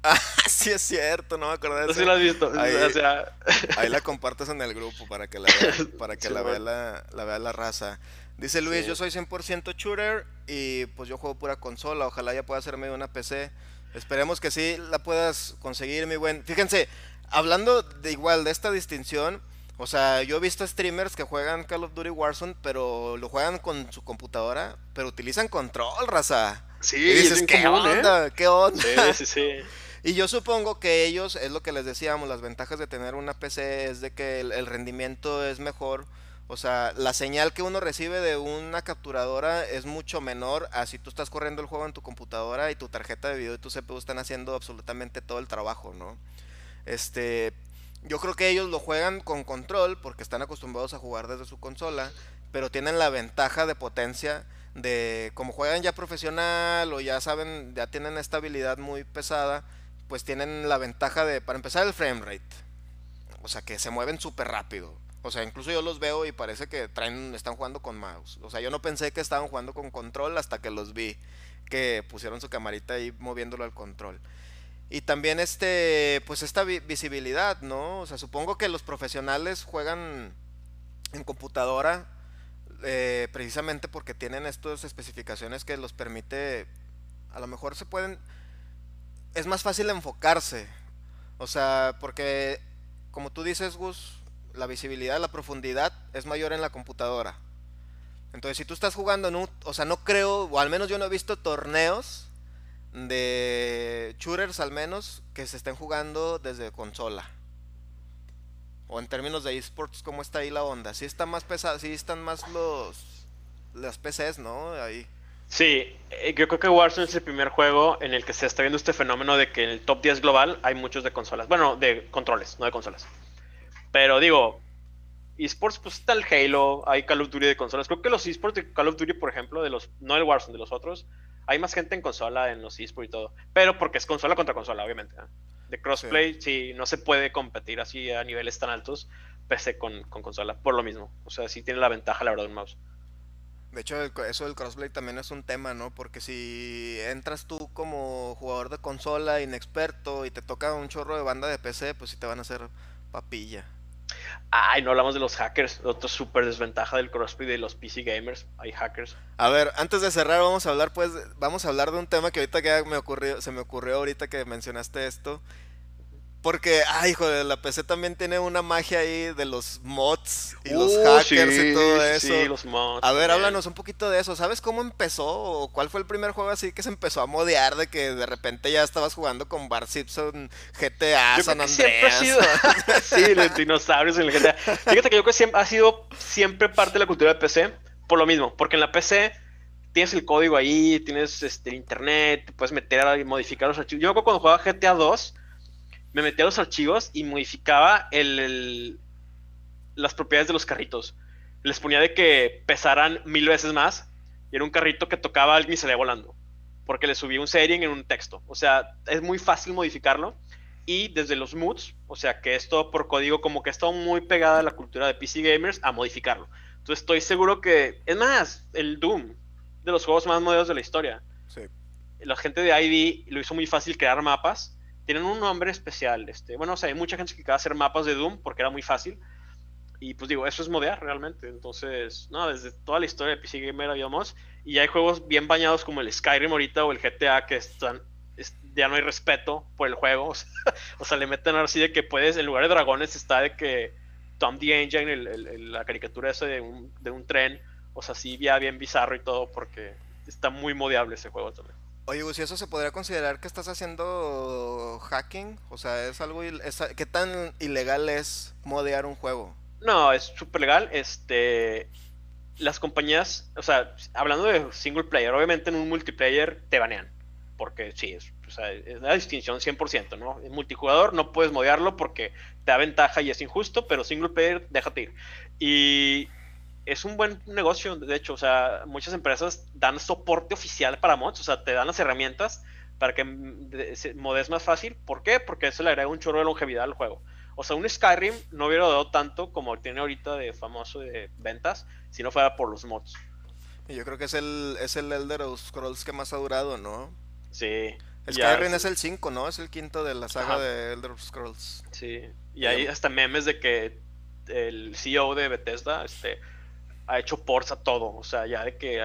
Ah, sí es cierto, no me acuerdo de eso. Sí lo has visto. Ahí, la compartes en el grupo para que la vea, para que la, vea la, la, vea la raza. Dice Luis, yo soy 100% shooter y pues yo juego pura consola. Ojalá ya pueda hacerme una PC. Esperemos que sí la puedas conseguir, mi buen. Fíjense, hablando de igual de esta distinción, o sea, yo he visto streamers que juegan Call of Duty Warzone, pero lo juegan con su computadora, pero utilizan control, raza. Sí, y dices, ¿qué ¿eh? onda? ¿Qué onda? Sí, sí, sí. Y yo supongo que ellos, es lo que les decíamos, las ventajas de tener una PC es de que el, rendimiento es mejor. O sea, la señal que uno recibe de una capturadora es mucho menor a si tú estás corriendo el juego en tu computadora y tu tarjeta de video y tu CPU están haciendo absolutamente todo el trabajo, ¿no? Este, yo creo que ellos lo juegan con control porque están acostumbrados a jugar desde su consola, pero tienen la ventaja de potencia de como juegan ya profesional o ya saben, ya tienen esta habilidad muy pesada, pues tienen la ventaja de, para empezar, el frame rate. O sea, que se mueven súper rápido. O sea, incluso yo los veo y parece que traen, están jugando con mouse. O sea, yo no pensé que estaban jugando con control hasta que los vi que pusieron su camarita ahí moviéndolo al control. Y también este, pues esta visibilidad, ¿no? O sea, supongo que los profesionales juegan en computadora eh, precisamente porque tienen estas especificaciones que los permite, a lo mejor se pueden, es más fácil enfocarse. O sea, porque como tú dices, Gus, la visibilidad, la profundidad es mayor en la computadora. Entonces, si tú estás jugando en un, o sea, no creo, o al menos yo no he visto torneos de shooters al menos que se estén jugando desde consola. O en términos de esports, ¿cómo está ahí la onda? Sí está más pesado, sí están más los las PCs, ¿no? Ahí. Sí, eh, yo creo que Warzone es el primer juego en el que se está viendo este fenómeno de que en el top 10 global hay muchos de consolas. Bueno, de controles, no de consolas. Pero digo, esports, pues está el Halo, hay Call of Duty de consolas. Creo que los esports de Call of Duty, por ejemplo, de los, no el Warzone, de los otros, hay más gente en consola en los esports y todo. Pero porque es consola contra consola, obviamente. De crossplay, sí. no se puede competir así a niveles tan altos PC con, con, consola, por lo mismo. O sea, sí tiene la ventaja, la verdad, un mouse. De hecho, eso del crossplay también es un tema, ¿no? Porque si entras tú como jugador de consola inexperto y te toca un chorro de banda de PC, pues sí te van a hacer papilla. Ay, no hablamos de los hackers, otra súper desventaja del crossplay de los PC gamers, hay hackers. A ver, antes de cerrar vamos a hablar pues, vamos a hablar de un tema que ahorita que me ocurrió, se me ocurrió ahorita que mencionaste esto, porque, ay, hijo de la PC también tiene una magia ahí de los mods y los uh, hackers y todo eso. Sí, los mods. A ver, háblanos un poquito de eso. ¿Sabes cómo empezó o cuál fue el primer juego así que se empezó a modear de que de repente ya estabas jugando con Bar Simpson, GTA, San Andreas? Siempre ha sido... sí, los dinosaurios en el GTA. Fíjate que yo creo que siempre ha sido siempre parte de la cultura de PC por lo mismo, porque en la PC tienes el código ahí, tienes este internet, puedes meter y modificar los archivos. Yo creo que cuando jugaba GTA 2 me metía a los archivos y modificaba el, las propiedades de los carritos. Les ponía de que pesaran mil veces más y era un carrito que tocaba alguien y salía volando. Porque le subí un setting en un texto. O sea, es muy fácil modificarlo. Y desde los moods, o sea, que es todo por código, como que está muy pegada a la cultura de PC gamers a modificarlo. Entonces estoy seguro que, es más, el Doom, de los juegos más modernos de la historia. Sí. La gente de ID lo hizo muy fácil crear mapas tienen un nombre especial. Este, bueno, o sea, hay mucha gente que quería hacer mapas de Doom porque era muy fácil. Y pues digo, eso es modear realmente. Entonces, no, desde toda la historia de PC Gamer habíamos. Y hay juegos bien bañados como el Skyrim ahorita o el GTA que están. ya no hay respeto por el juego. O sea, le meten así de que puedes, en lugar de dragones, está de que Tom the Engine, el, la caricatura esa de un, de un tren. O sea, sí, ya bien bizarro y todo porque está muy modeable ese juego también. Oye, si eso se podría considerar que estás haciendo hacking? O sea, ¿es algo ¿qué tan ilegal es modear un juego? No, es súper legal. Este, las compañías, o sea, hablando de single player, obviamente en un multiplayer te banean. Porque sí, es, o sea, es una distinción 100%, ¿no? En multijugador no puedes modearlo porque te da ventaja y es injusto, pero single player, déjate ir. Y es un buen negocio, de hecho, o sea, muchas empresas dan soporte oficial para mods, o sea, te dan las herramientas para que modes más fácil. ¿Por qué? Porque eso le agrega un chorro de longevidad al juego. O sea, un Skyrim no hubiera dado tanto como tiene ahorita de famoso de ventas si no fuera por los mods. Y yo creo que es el, es el Elder Scrolls que más ha durado, ¿no? Sí. Skyrim es el 5, ¿no? Es el quinto de la saga de Elder Scrolls. Sí. Y hay hasta memes de que el CEO de Bethesda, este ha hecho ports a todo. O sea, ya de que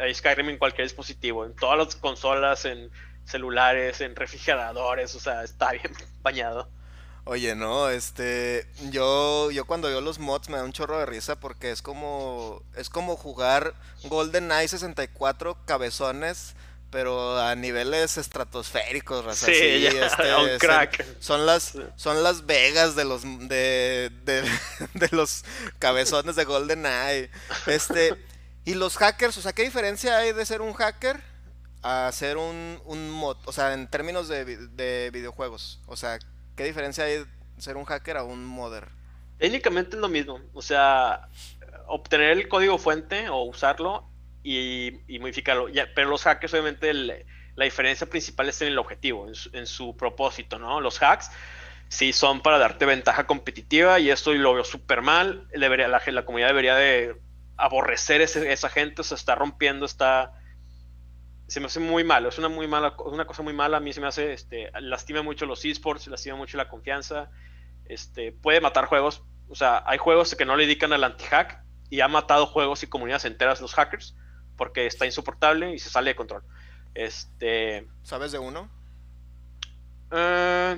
hay Skyrim en cualquier dispositivo, en todas las consolas, en celulares, en refrigeradores, o sea, está bien bañado. Oye, no, este, yo, yo cuando veo los mods me da un chorro de risa porque es como, es como jugar GoldenEye 64 cabezones, pero a niveles estratosféricos, raza, Sí, sí, ya, este, un son- crack. Son, las, son las vegas de los, de, de, de los cabezones de GoldenEye. Este, y los hackers, o sea, ¿qué diferencia hay de ser un hacker a ser un, un mod? O sea, en términos de, de videojuegos. O sea, ¿qué diferencia hay de ser un hacker a un modder? Técnicamente es lo mismo. O sea, obtener el código fuente o usarlo y, modificarlo. Ya, pero los hackers, obviamente, el- la diferencia principal es en el objetivo, en su, en propósito, ¿no? Los hacks sí son para darte ventaja competitiva y esto lo veo súper mal. Debería, la, la comunidad debería de aborrecer ese- esa gente, se está rompiendo, está... Se me hace muy malo, es una muy mala, una cosa muy mala, a mí se me hace, este, lastima mucho los esports, lastima mucho la confianza, este, puede matar juegos, o sea, hay juegos que no le dedican al anti-hack y ha matado juegos y comunidades enteras los hackers porque está insoportable y se sale de control. Este, ¿Sabes de uno? eh,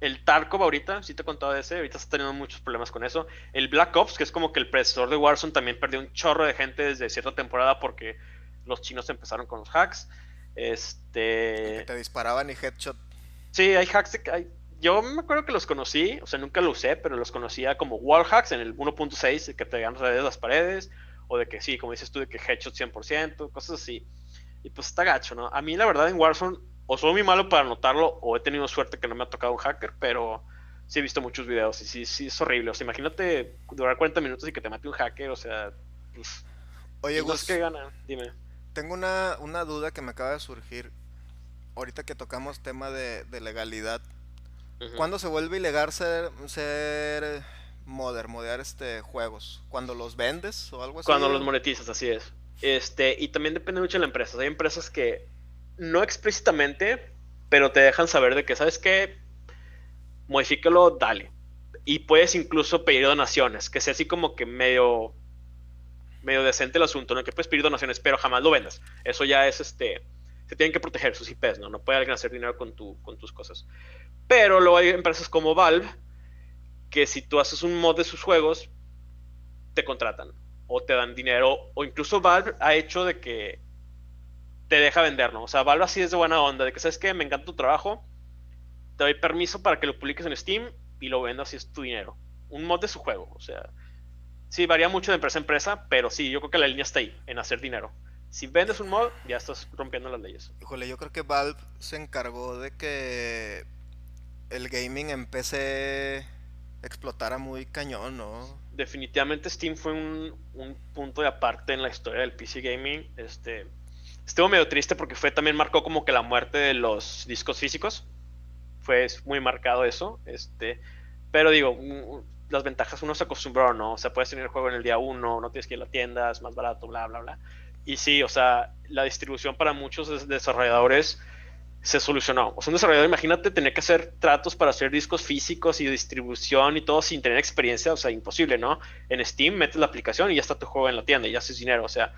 el Tarkov ahorita, sí te he contado de ese, ahorita está teniendo muchos problemas con eso. El Black Ops, que es como que el predecesor de Warzone, también perdió un chorro de gente desde cierta temporada porque los chinos empezaron con los hacks. Que Este, te disparaban y headshot. Sí, hay hacks. de- hay- yo me acuerdo que los conocí, o sea, nunca lo usé, pero los conocía como wall hacks en el 1.6, de que te ganan de las paredes, o de que sí, como dices tú, de que headshot 100%, cosas así. Y pues está gacho, ¿no? A mí, la verdad, en Warzone, o soy muy malo para notarlo, o he tenido suerte que no me ha tocado un hacker, pero sí he visto muchos videos y sí, sí es horrible. O sea, imagínate durar 40 minutos y que te mate un hacker, o sea, pues, Oye, Gus, que gana, dime. tengo una, una duda que me acaba de surgir. Ahorita que tocamos tema de, de legalidad. Ujú. ¿Cuándo se vuelve ilegal ser, ser modder, modear este juegos? ¿Cuando los vendes o algo así? Cuando los monetizas, así es. Este, y también depende mucho de la empresa. Hay empresas que no explícitamente, pero te dejan saber de que, ¿sabes qué? Modifícalo, dale. Y puedes incluso pedir donaciones, que sea así como que medio medio decente el asunto, ¿no? Que puedes pedir donaciones, pero jamás lo vendas. Eso ya es este. Se tienen que proteger sus IPs, ¿no? No puede alguien hacer dinero con, tu, con tus cosas. Pero luego hay empresas como Valve, que si tú haces un mod de sus juegos, te contratan o te dan dinero, o incluso Valve ha hecho de que te deja vender, ¿no? O sea, Valve así es de buena onda, de que sabes que me encanta tu trabajo, te doy permiso para que lo publiques en Steam y lo vendas si es tu dinero. Un mod de su juego, o sea, sí, varía mucho de empresa a empresa, pero sí, yo creo que la línea está ahí, en hacer dinero. Si vendes un mod, ya estás rompiendo las leyes. Híjole, yo creo que Valve se encargó de que el gaming en explotara muy cañón, ¿no? definitivamente Steam fue un, un punto de aparte en la historia del PC gaming. Este, estuvo medio triste porque fue también marcó como que la muerte de los discos físicos. Fue muy marcado eso. Este, pero digo, las ventajas uno se acostumbró, ¿no? O sea, puedes tener el juego en el día uno, no tienes que ir a la tienda, es más barato, bla, bla, bla. Y sí, o sea, la distribución para muchos des- desarrolladores se solucionó. O sea, un desarrollador, imagínate, tener que hacer tratos para hacer discos físicos y distribución y todo sin tener experiencia, o sea, imposible, ¿no? En Steam metes la aplicación y ya está tu juego en la tienda y ya haces dinero, o sea,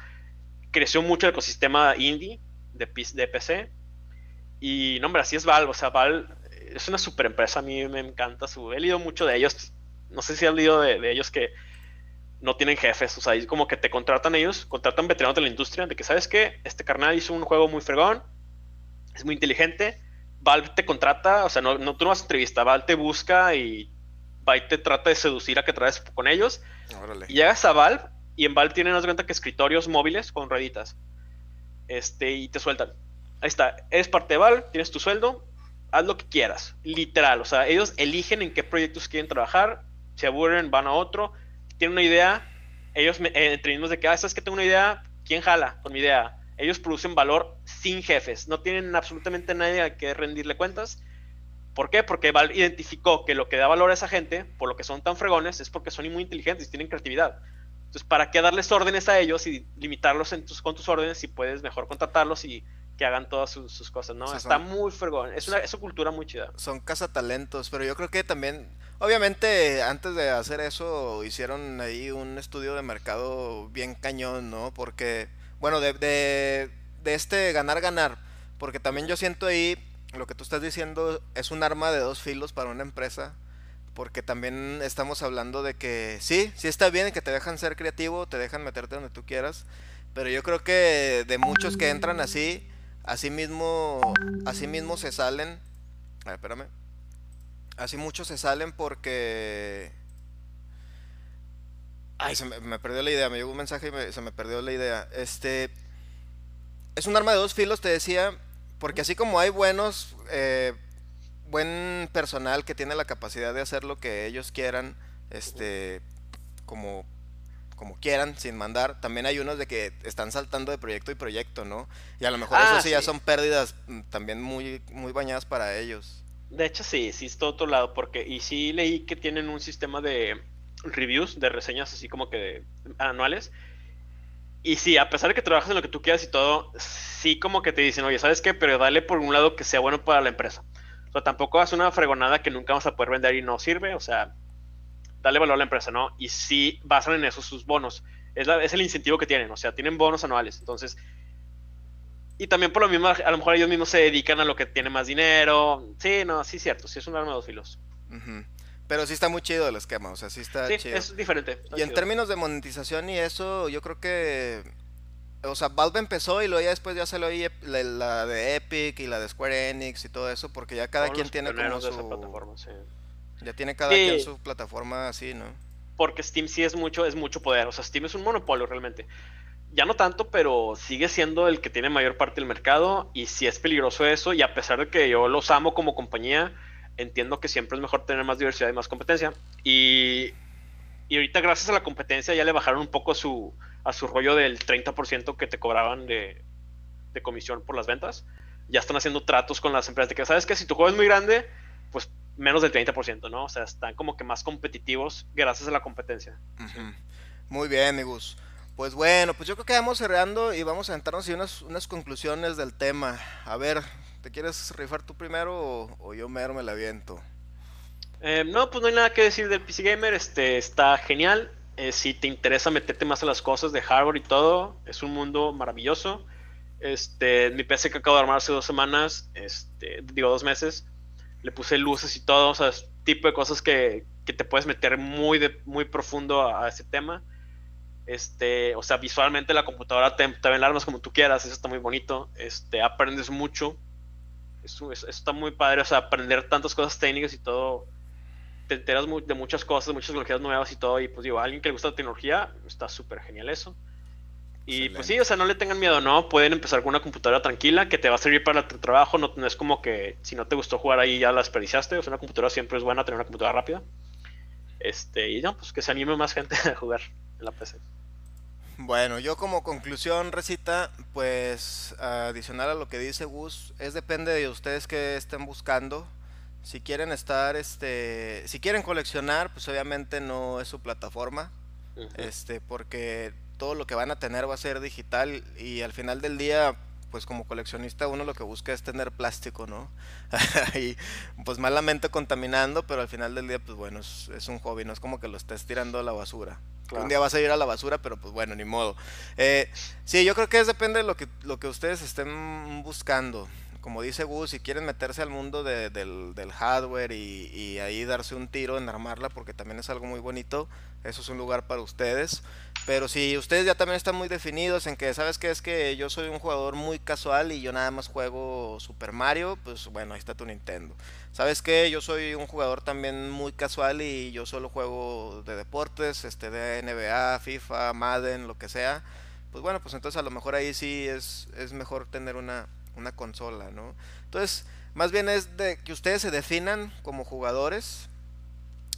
creció mucho el ecosistema indie de, de PC y, no, hombre, así es Valve, o sea, Valve es una super empresa, a mí me encanta su... He leído mucho de ellos, no sé si has leído de, de ellos que no tienen jefes, o sea, es como que te contratan ellos, contratan veteranos de la industria, de que, ¿sabes qué? Este carnal hizo un juego muy fregón, es muy inteligente. Valve te contrata, o sea, no, no tú no vas a entrevista, Valve te busca y va y te trata de seducir a que traes con ellos. Órale. Y llegas a Valve y en Valve tienen, haz cuenta que escritorios móviles con rueditas. Este, y te sueltan. Ahí está, eres parte de Valve, tienes tu sueldo, haz lo que quieras, literal. O sea, ellos eligen en qué proyectos quieren trabajar, se aburren, van a otro, tienen una idea, ellos me- eh, entre mismos de que, ah, sabes que tengo una idea, ¿quién jala con mi idea? Ellos producen valor sin jefes, no tienen absolutamente nadie a que rendirle cuentas. ¿Por qué? Porque Valve identificó que lo que da valor a esa gente, por lo que son tan fregones, es porque son muy inteligentes y tienen creatividad. Entonces, ¿para qué darles órdenes a ellos y limitarlos en tus, con tus órdenes si puedes mejor contratarlos y que hagan todas sus, sus cosas, ¿no? O sea, Está son- muy fregón. Es una, es una cultura muy chida. Son cazatalentos, pero yo creo que también, obviamente, antes de hacer eso, hicieron ahí un estudio de mercado bien cañón, ¿no? Porque, bueno, de, de, de este ganar-ganar, porque también yo siento ahí, lo que tú estás diciendo es un arma de dos filos para una empresa, porque también estamos hablando de que sí, sí está bien que te dejan ser creativo, te dejan meterte donde tú quieras, pero yo creo que de muchos que entran así, así mismo, así mismo se salen. A ver, espérame. Así muchos se salen porque... Ay, se me, perdió la idea, me llegó un mensaje y se me perdió la idea. Este... Es un arma de dos filos, te decía, porque así como hay buenos, eh, buen personal que tiene la capacidad de hacer lo que ellos quieran, este, como como quieran, sin mandar. También hay unos de que están saltando de proyecto y proyecto, ¿no? Y a lo mejor eso ah, sí, ya son pérdidas mm, también muy, muy bañadas para ellos. De hecho, sí, sí, es todo otro lado, porque, y sí leí que tienen un sistema de reviews, de reseñas así como que anuales. Y sí, a pesar de que trabajas en lo que tú quieras y todo, sí como que te dicen, oye, ¿sabes qué? Pero dale por un lado que sea bueno para la empresa. O sea, tampoco hagas una fregonada que nunca vamos a poder vender y no sirve. O sea, dale valor a la empresa, ¿no? Y sí basan en eso sus bonos. Es, es el incentivo que tienen, o sea, tienen bonos anuales. Entonces, y también por lo mismo, a lo mejor ellos mismos se dedican a lo que tiene más dinero. Sí, no, sí cierto, sí es un arma de dos filos. Pero sí está muy chido el esquema, o sea, sí está sí, es diferente. Y en términos de monetización y eso, yo creo que... O sea, Valve empezó y luego ya después ya se lo oí la, de Epic y la de Square Enix y todo eso, porque ya cada quien tiene como su... Plataforma, sí. Ya tiene cada quien su plataforma así, ¿no? Porque Steam sí es mucho, es mucho poder. O sea, Steam es un monopolio realmente. Ya no tanto, pero sigue siendo el que tiene mayor parte del mercado. Y sí es peligroso eso. Y a pesar de que yo los amo como compañía, entiendo que siempre es mejor tener más diversidad y más competencia. Y, y ahorita, gracias a la competencia, ya le bajaron un poco su, a su rollo del 30% que te cobraban de, de comisión por las ventas. Ya están haciendo tratos con las empresas de que, ¿sabes que Si tu juego es muy grande, pues menos del 30%, ¿no? O sea, están como que más competitivos gracias a la competencia. Muy bien, amigos. Pues bueno, pues yo creo que vamos cerrando y vamos a entrarnos en unas, unas conclusiones del tema. A ver, ¿te quieres rifar tú primero o, yo me la viento? Eh, no, pues no hay nada que decir del PC Gamer, este está genial. Eh, si te interesa meterte más a las cosas de hardware y todo, es un mundo maravilloso. Este, mi PC que acabo de armar hace dos semanas, este, digo dos meses, le puse luces y todo, o sea, es tipo de cosas que, que te puedes meter muy, de, muy profundo a, ese tema. Este, o sea, visualmente la computadora te, te ven armas como tú quieras, eso está muy bonito, este, aprendes mucho, eso, está muy padre, o sea, aprender tantas cosas técnicas y todo, te enteras de muchas cosas, muchas tecnologías nuevas y todo, y pues digo, a alguien que le gusta la tecnología, está súper genial eso. Y pues sí, o sea, no le tengan miedo, ¿no? Pueden empezar con una computadora tranquila que te va a servir para tu trabajo. No, es como que si no te gustó jugar ahí ya la desperdiciaste. O sea, una computadora siempre es buena tener una computadora rápida. Este, y no, pues que se anime más gente a jugar en la PC. Bueno, yo como conclusión, Recita, pues adicional a lo que dice Gus, es depende de ustedes que estén buscando. Si quieren estar, este, si quieren coleccionar, pues obviamente no es su plataforma, este, porque todo lo que van a tener va a ser digital y al final del día pues como coleccionista uno lo que busca es tener plástico, ¿no? y pues malamente contaminando, pero al final del día pues bueno, es, un hobby, no es como que lo estés tirando a la basura. Un día vas a ir a la basura, pero pues bueno, ni modo. Eh, sí, yo creo que es depende de lo que, lo que ustedes estén buscando como dice Gus, si quieren meterse al mundo del, hardware y, ahí darse un tiro en armarla, porque también es algo muy bonito, eso es un lugar para ustedes. Pero si ustedes ya también están muy definidos en que, ¿sabes qué? Es que yo soy un jugador muy casual y yo nada más juego Super Mario, pues bueno, ahí está tu Nintendo. ¿Sabes qué? Yo soy un jugador también muy casual y yo solo juego de deportes, este de NBA, FIFA, Madden, lo que sea. Pues bueno, pues entonces a lo mejor ahí sí es, es mejor tener una, una consola, ¿no? Entonces, más bien es de que ustedes se definan como jugadores,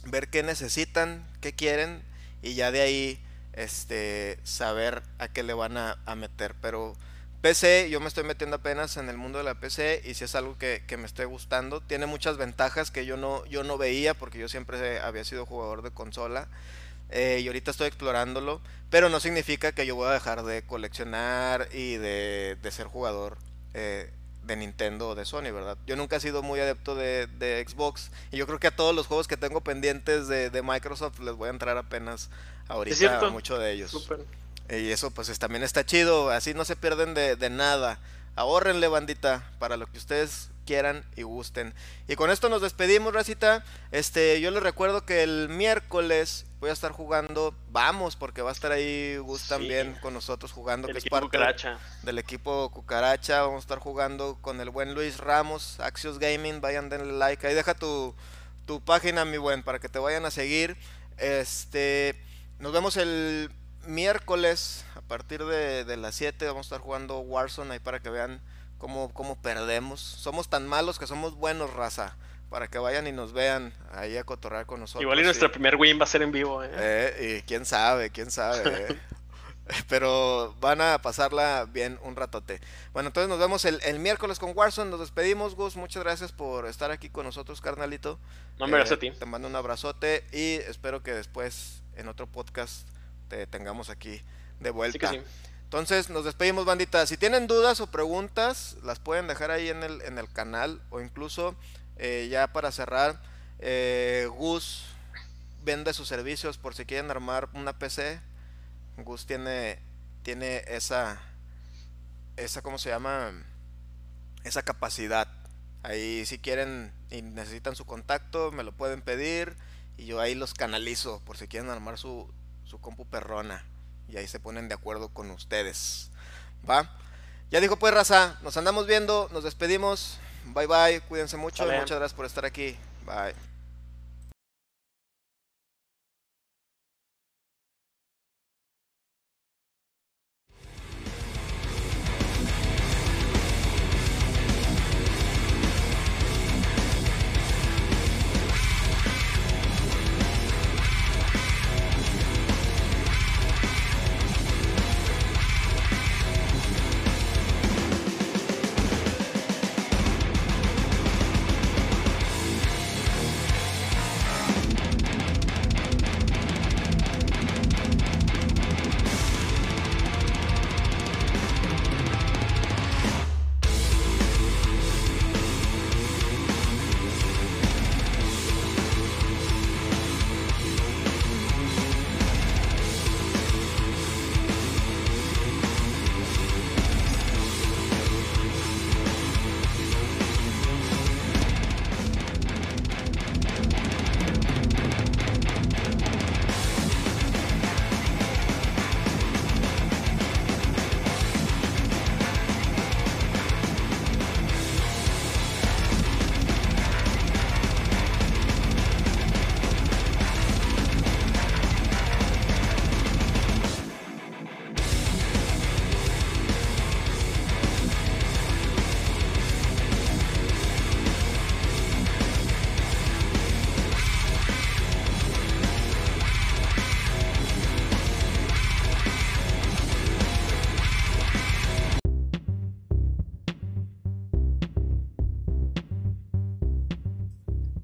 ver qué necesitan, qué quieren y ya de ahí este saber a qué le van a, meter. Pero PC, yo me estoy metiendo apenas en el mundo de la PC y si es algo que, me esté gustando, tiene muchas ventajas que yo no, yo no veía porque yo siempre había sido jugador de consola. Eh, y ahorita estoy explorándolo, pero no significa que yo voy a dejar de coleccionar y de, de ser jugador eh, de Nintendo o de Sony, ¿verdad? Yo nunca he sido muy adepto de, Xbox y yo creo que a todos los juegos que tengo pendientes de, Microsoft les voy a entrar apenas ahorita mucho de ellos. Y eso pues también está chido, así no se pierden de, nada. Ahorrenle bandita para lo que ustedes quieran y gusten. Y con esto nos despedimos, Racita. Este, yo les recuerdo que el miércoles voy a estar jugando, vamos, porque va a estar ahí Gus también con nosotros jugando, El que es equipo parte Cucaracha. del equipo Cucaracha. Vamos a estar jugando con el buen Luis Ramos, Axios Gaming. Vayan, denle like. Ahí deja tu, tu página, mi buen, para que te vayan a seguir. Este, nos vemos el miércoles a partir de, de las 7. Vamos a estar jugando Warzone ahí para que vean cómo, cómo perdemos. Somos tan malos que somos buenos, raza. Para que vayan y nos vean ahí a cotorrear con nosotros. Igual y nuestra primer win va a ser en vivo. ¿eh? eh, y quién sabe, quién sabe. eh. Pero van a pasarla bien un ratote. Bueno, entonces nos vemos el, el miércoles con Warzone. Nos despedimos, Gus. Muchas gracias por estar aquí con nosotros, carnalito. No, hombre, Eh, gracias a ti. Te mando un abrazote y espero que después en otro podcast te tengamos aquí de Sí vuelta. que sí. Entonces nos despedimos, bandita. Si tienen dudas o preguntas, las pueden dejar ahí en el, en el canal. O incluso, eh, ya para cerrar, eh, Gus vende sus servicios por si quieren armar una PC. Gus tiene, tiene esa, esa, ¿cómo se llama? Esa capacidad. Ahí si quieren y necesitan su contacto, me lo pueden pedir. Y yo ahí los canalizo por si quieren armar su, su compu perrona. Y ahí se ponen de acuerdo con ustedes. ¿Va? Ya dijo pues raza, nos andamos viendo, nos despedimos. Bye bye, cuídense mucho y muchas gracias por estar aquí. Bye.